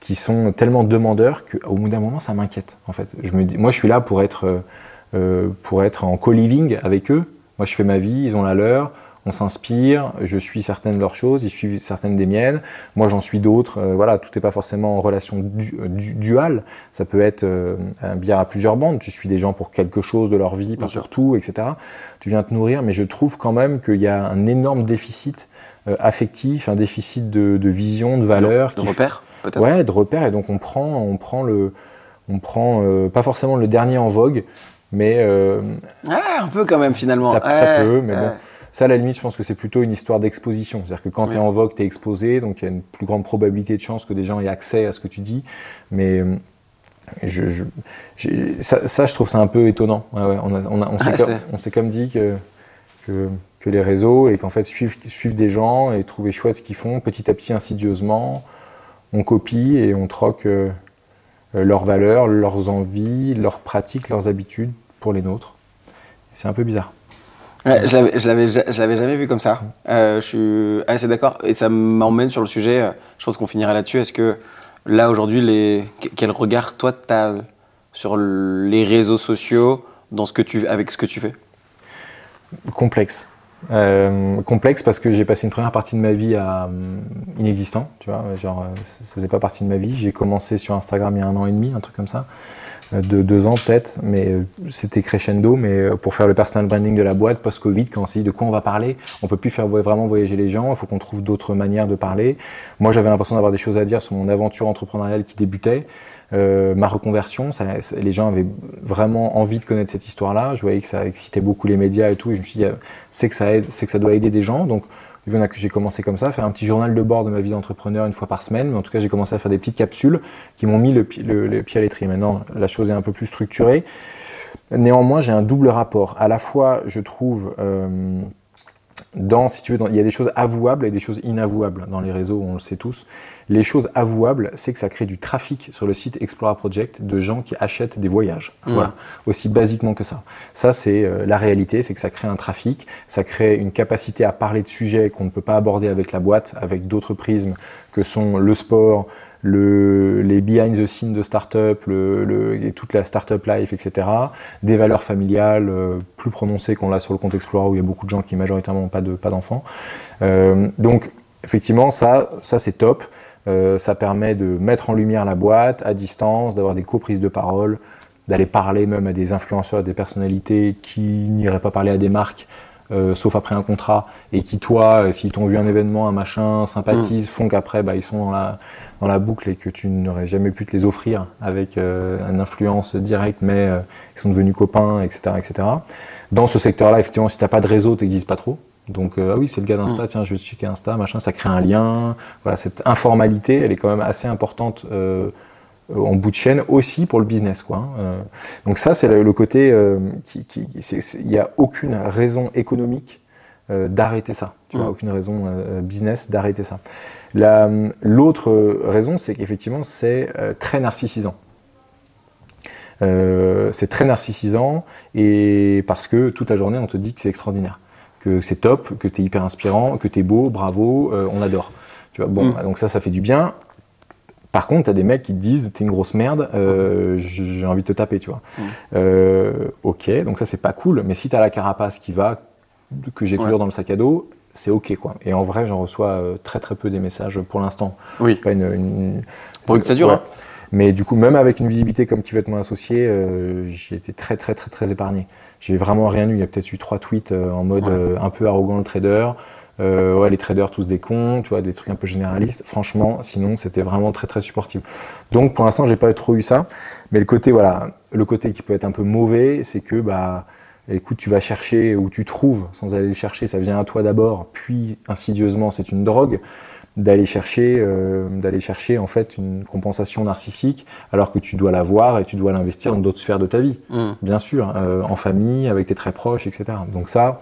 Speaker 1: qui sont tellement demandeurs qu'au bout d'un moment, ça m'inquiète. En fait, je me dis, moi, je suis là pour être, pour être en co-living avec eux. Moi, je fais ma vie, ils ont la leur on s'inspire, je suis certaines de leurs choses, ils suivent certaines des miennes, moi j'en suis d'autres, euh, voilà, tout n'est pas forcément en relation euh, duale, ça peut être euh, un bière à plusieurs bandes, tu suis des gens pour quelque chose de leur vie, pas pour tout, etc. Tu viens te nourrir, mais je trouve quand même qu'il y a un énorme déficit affectif, un déficit de, vision, de valeur.
Speaker 2: De, repères peut-être.
Speaker 1: Ouais, de repères, et donc on prend, on prend le... On prend pas forcément le dernier en vogue, mais...
Speaker 2: ah, un peu quand même finalement.
Speaker 1: Ça, peut, mais bon ça, à la limite, je pense que c'est plutôt une histoire d'exposition. C'est-à-dire que quand tu es en vogue, tu es exposé, donc il y a une plus grande probabilité de chance que des gens aient accès à ce que tu dis. Mais euh, je, ça, je trouve ça un peu étonnant. on, s'est comme, dit que, que, les réseaux, et qu'en fait, suivre, suivre des gens et trouver chouette ce qu'ils font, petit à petit, insidieusement, on copie et on troque euh, leurs valeurs, leurs envies, leurs pratiques, leurs habitudes pour les nôtres. C'est un peu bizarre.
Speaker 2: Ouais, je l'avais jamais vu comme ça. Euh, je suis assez d'accord. Et ça m'emmène sur le sujet, euh, je pense qu'on finira là-dessus. Est-ce que là, aujourd'hui, les... quel regard toi tu as sur les réseaux sociaux dans ce que tu... avec ce que tu fais?
Speaker 1: Complexe. Euh, complexe parce que j'ai passé une première partie de ma vie à inexistant, tu vois, genre ça faisait pas partie de ma vie. J'ai commencé sur Instagram il y a un an et demi, un truc comme ça. Euh, de deux ans peut-être, mais euh, c'était crescendo. Mais euh, pour faire le personal branding de la boîte post-Covid, quand on s'est dit de quoi on va parler, on peut plus faire vraiment voyager les gens. Il faut qu'on trouve d'autres manières de parler. Moi, j'avais l'impression d'avoir des choses à dire sur mon aventure entrepreneuriale qui débutait. Ma reconversion, les gens avaient vraiment envie de connaître cette histoire-là. Je voyais que ça excitait beaucoup les médias et tout, et je me suis dit, c'est que ça aide, c'est que ça doit aider des gens. Donc, j'ai commencé comme ça, faire un petit journal de bord de ma vie d'entrepreneur une fois par semaine. Mais en tout cas, j'ai commencé à faire des petites capsules qui m'ont mis le, pied à l'étrier. Maintenant, la chose est un peu plus structurée. Néanmoins, j'ai un double rapport. À la fois, je trouve, euh, dans, si tu veux, il y a des choses avouables et des choses inavouables dans les réseaux, on le sait tous. Les choses avouables, c'est que ça crée du trafic sur le site Explora Project de gens qui achètent des voyages. Mmh. Voilà, aussi basiquement que ça. Ça, c'est euh, la réalité, c'est que ça crée un trafic, ça crée une capacité à parler de sujets qu'on ne peut pas aborder avec la boîte, avec d'autres prismes que sont le sport, le, les behind the scenes de start-up, le, et toute la start-up life, etc. Des valeurs familiales euh, plus prononcées qu'on l'a sur le compte Explora où il y a beaucoup de gens qui majoritairement n'ont pas d'enfants. Pas euh, donc, effectivement, ça, ça c'est top. Euh, ça permet de mettre en lumière la boîte à distance, d'avoir des co-prises de parole, d'aller parler même à des influenceurs, des personnalités qui n'iraient pas parler à des marques euh, sauf après un contrat, et qui, toi, euh, s'ils t'ont vu un événement, un machin, sympathisent, mm. font qu'après, bah, ils sont dans la, dans la boucle et que tu n'aurais jamais pu te les offrir avec euh, une influence directe, mais ils sont devenus copains, etc. etc. Dans ce secteur-là, effectivement, si tu n'as pas de réseau, tu n'existes pas trop. Donc, ah oui, c'est le gars d'Insta, mm. tiens, je vais checker Insta, machin, ça crée un lien. Voilà, cette informalité, elle est quand même assez importante euh, en bout de chaîne aussi pour le business. Quoi. Hein. Euh, donc ça, c'est le côté euh, il n'y a aucune raison économique d'arrêter ça. Tu vois, mmh. aucune raison business d'arrêter ça. L'autre raison, c'est qu'effectivement, c'est très narcissisant. c'est très narcissisant et parce que toute la journée, on te dit que c'est extraordinaire, que c'est top, que tu es hyper inspirant, que tu es beau, bravo, on adore. Tu vois, bon, mmh. donc ça, ça fait du bien. Par contre, t'as des mecs qui te disent t'es une grosse merde, euh, j'ai envie de te taper, tu vois. Mm. Euh, ok, donc ça c'est pas cool, mais si t'as la carapace qui va, que j'ai toujours dans le sac à dos, c'est ok quoi. Et en vrai, j'en reçois euh, très très peu des messages pour l'instant.
Speaker 2: Oui.
Speaker 1: Pas une,
Speaker 2: Pour que ça dure. Hein.
Speaker 1: Mais du coup, même avec une visibilité comme qui veut être mon associé, j'ai été très très très très épargné. J'ai vraiment rien eu. Il y a peut-être eu trois tweets en mode un peu arrogant le trader. Euh, ouais, les traders tous des cons, tu vois, des trucs un peu généralistes. Franchement, sinon, c'était vraiment très très supportif. Donc, pour l'instant, j'ai pas trop eu ça. Mais le côté, voilà, le côté qui peut être un peu mauvais, c'est que, bah, écoute, tu vas chercher ou tu trouves, sans aller le chercher, ça vient à toi d'abord, puis insidieusement, c'est une drogue d'aller chercher, euh, d'aller chercher en fait une compensation narcissique, alors que tu dois l'avoir et tu dois l'investir dans d'autres sphères de ta vie, mmh. bien sûr, euh, en famille, avec tes très proches, etc. Donc ça,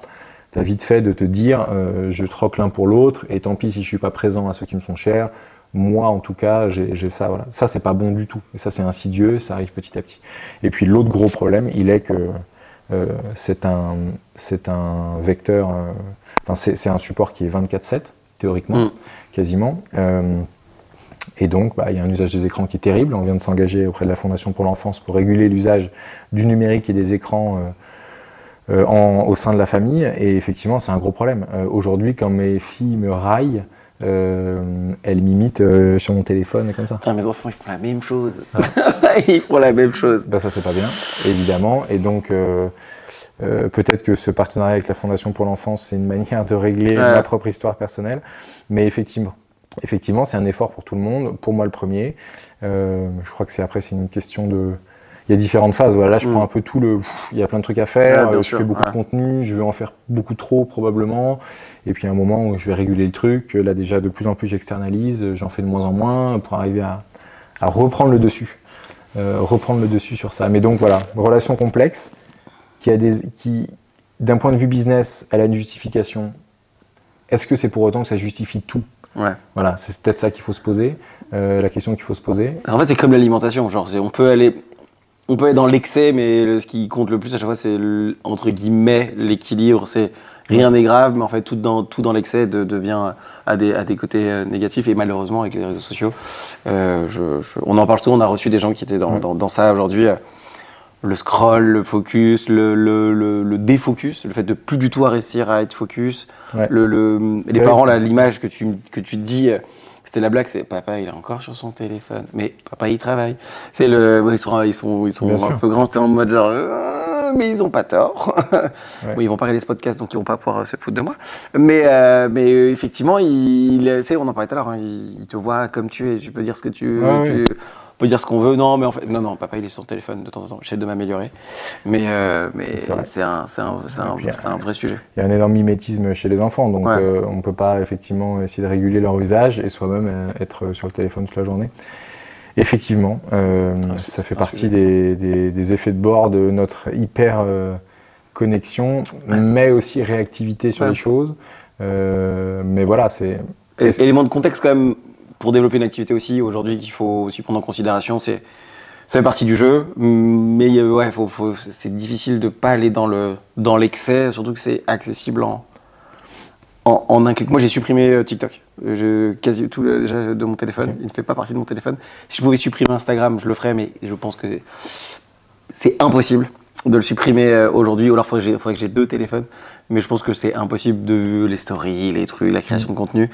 Speaker 1: tu as vite fait de te dire euh, je troque l'un pour l'autre et tant pis si je suis pas présent à ceux qui me sont chers. Moi, en tout cas, j'ai ça. Voilà. Ça, c'est pas bon du tout. Et ça, c'est insidieux. Ça arrive petit à petit. Et puis, l'autre gros problème, il est que c'est un, un vecteur, enfin, c'est un support qui est 24-7, théoriquement, mm. quasiment. Et donc, bah, il y a un usage des écrans qui est terrible. On vient de s'engager auprès de la Fondation pour l'enfance pour réguler l'usage du numérique et des écrans euh, euh, au sein de la famille. Et effectivement, c'est un gros problème. Euh, aujourd'hui, quand mes filles me raillent, elles m'imitent sur mon téléphone et comme ça.
Speaker 2: mes enfants, ils font la même chose. ils font la même chose.
Speaker 1: Bah, ça, c'est pas bien, évidemment. Et donc, peut-être que ce partenariat avec la Fondation pour l'enfance, c'est une manière de régler ma propre histoire personnelle. Mais effectivement, effectivement, c'est un effort pour tout le monde. Pour moi, le premier. Euh, je crois que c'est après, c'est une question de. Il y a différentes phases. Voilà, là, je mm. prends un peu tout le. Il y a plein de trucs à faire. je fais beaucoup de contenu. Je vais en faire beaucoup trop probablement. Et puis, à un moment où je vais réguler le truc. Là, déjà, de plus en plus, j'externalise. J'en fais de moins en moins pour arriver à, reprendre le dessus. Euh, reprendre le dessus sur ça. Mais donc, voilà, relation complexe qui a des. Qui, d'un point de vue business, elle a une justification. Est-ce que c'est pour autant que ça justifie tout?
Speaker 2: Ouais.
Speaker 1: Voilà, c'est peut-être ça qu'il faut se poser, euh, la question qu'il faut se poser.
Speaker 2: En fait, c'est comme l'alimentation. Genre, on peut aller, on peut être dans l'excès, mais ce qui compte le plus à chaque fois, c'est entre guillemets l'équilibre. C'est rien n'est grave, mais en fait, tout dans tout dans l'excès devient à des à des côtés euh, négatifs. Et malheureusement, avec les réseaux sociaux, euh, on en parle souvent. On a reçu des gens qui étaient dans, dans, ça aujourd'hui le scroll, le focus, le, le, le, défocus, le fait de plus du tout réussir à être focus. Le, les parents, l'image que tu, que tu dis, euh, c'était la blague, c'est papa, il est encore sur son téléphone, mais papa, il travaille. C'est le, ils sont, ils sont, ils sont un peu grands, en mode genre, euh, mais ils ont pas tort. ouais. ils vont pas regarder ce podcast, donc ils vont pas pouvoir se foutre de moi. Mais, euh, mais effectivement, il, il, on en parlait tout à l'heure, hein, il, te voit comme tu es, tu peux dire ce que tu, tu peut dire ce qu'on veut. Non, mais en fait, non, non, papa, il est sur le téléphone de temps en temps. J'essaie de m'améliorer. Mais, euh, mais c'est un, un, un, vrai sujet.
Speaker 1: Il y a un énorme mimétisme chez les enfants. Donc, euh, on ne peut pas effectivement essayer de réguler leur usage et soi-même euh, être sur le téléphone toute la journée. Effectivement, ça fait partie des, des, effets de bord de notre hyper connexion, mais aussi réactivité sur les choses. mais voilà, c'est.
Speaker 2: Élément de contexte quand même pour développer une activité aussi, aujourd'hui, qu'il faut aussi prendre en considération, c'est ça fait partie du jeu, mais euh, ouais, c'est difficile de pas aller dans le dans l'excès, surtout que c'est accessible en, en, un clic. Moi, j'ai supprimé euh, TikTok, je, quasi tout déjà de mon téléphone. Il ne fait pas partie de mon téléphone. Si je pouvais supprimer Instagram, je le ferais, mais je pense que c'est impossible de le supprimer euh, aujourd'hui. Ou alors, il faudrait que j'ai deux téléphones, mais je pense que c'est impossible de les stories, les trucs, la création de contenu.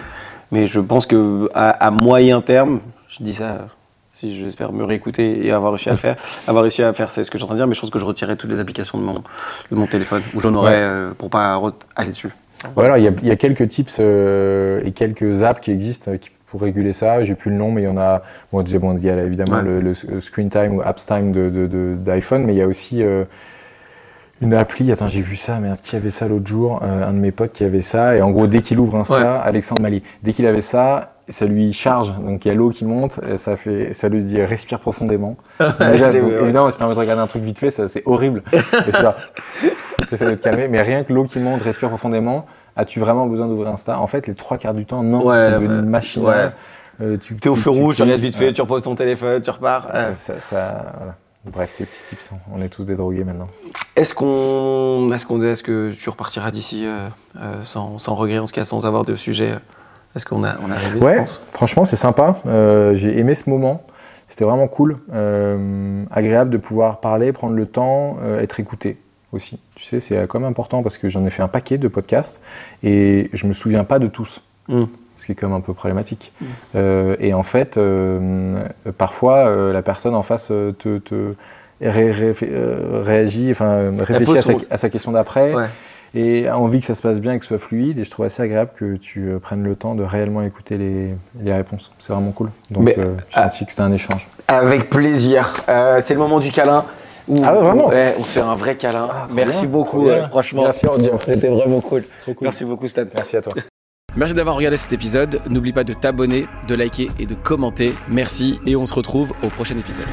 Speaker 2: Mais je pense que à, moyen terme, je dis ça si j'espère me réécouter et avoir réussi à le faire, avoir réussi à faire, c'est ce que j'entends dire, mais je pense que je retirerai toutes les applications de mon, de mon téléphone, où j'en aurais euh, pour pas aller dessus.
Speaker 1: Voilà, il y, a quelques tips euh, et quelques apps qui existent euh, pour réguler ça. J'ai plus le nom, mais il y en a. Bon, déjà, bon, il y a évidemment le, screen time ou apps time d'iPhone, de, mais il y a aussi une appli, attends, j'ai vu ça, merde, qui avait ça l'autre jour euh, Un de mes potes qui avait ça, et en gros, dès qu'il ouvre Insta, Alexandre Mali, dès qu'il avait ça, ça lui charge, donc il y a l'eau qui monte, et ça fait, ça lui dit respire profondément. Déjà, évidemment, si t'as envie de regarder un truc vite fait, c'est horrible. et ça, essaies de te calmer, mais rien que l'eau qui monte, respire profondément, as-tu vraiment besoin d'ouvrir Insta? En fait, les trois quarts du temps, non, c'est devenu une machine.
Speaker 2: Euh, tu es au feu rouge, tu regardes vite fait, tu reposes ton téléphone, tu repars.
Speaker 1: Ça, ça, voilà. Bref, les petits tips, hein. on est tous des drogués maintenant.
Speaker 2: Est-ce qu'on, est-ce qu'on, est-ce que tu repartiras d'ici euh, euh, sans, sans, regret, en ce cas, sans avoir de sujet Est-ce qu'on a, on a rêvé
Speaker 1: Ouais, franchement, c'est sympa. Euh, j'ai aimé ce moment. C'était vraiment cool, agréable de pouvoir parler, prendre le temps, être écouté aussi. Tu sais, c'est quand même important parce que j'en ai fait un paquet de podcasts et je me souviens pas de tous. Mmh ce qui est quand même un peu problématique. Mm. Euh, et en fait, euh, parfois, euh, la personne en face te, réagit, enfin réfléchit à sa, question d'après. Et a envie que ça se passe bien et que ce soit fluide. Et je trouve assez agréable que tu prennes le temps de réellement écouter les, réponses. C'est vraiment cool. Donc, je sens que c'était un échange.
Speaker 2: Avec plaisir. c'est le moment du câlin.
Speaker 1: ah ouais, vraiment
Speaker 2: On se fait un vrai câlin. Ah, Merci beaucoup, franchement.
Speaker 1: Merci,
Speaker 2: C'était vraiment cool. Merci beaucoup, Stan.
Speaker 1: Merci à toi.
Speaker 2: Merci d'avoir regardé cet épisode. N'oublie pas de t'abonner, de liker et de commenter. Merci et on se retrouve au prochain épisode.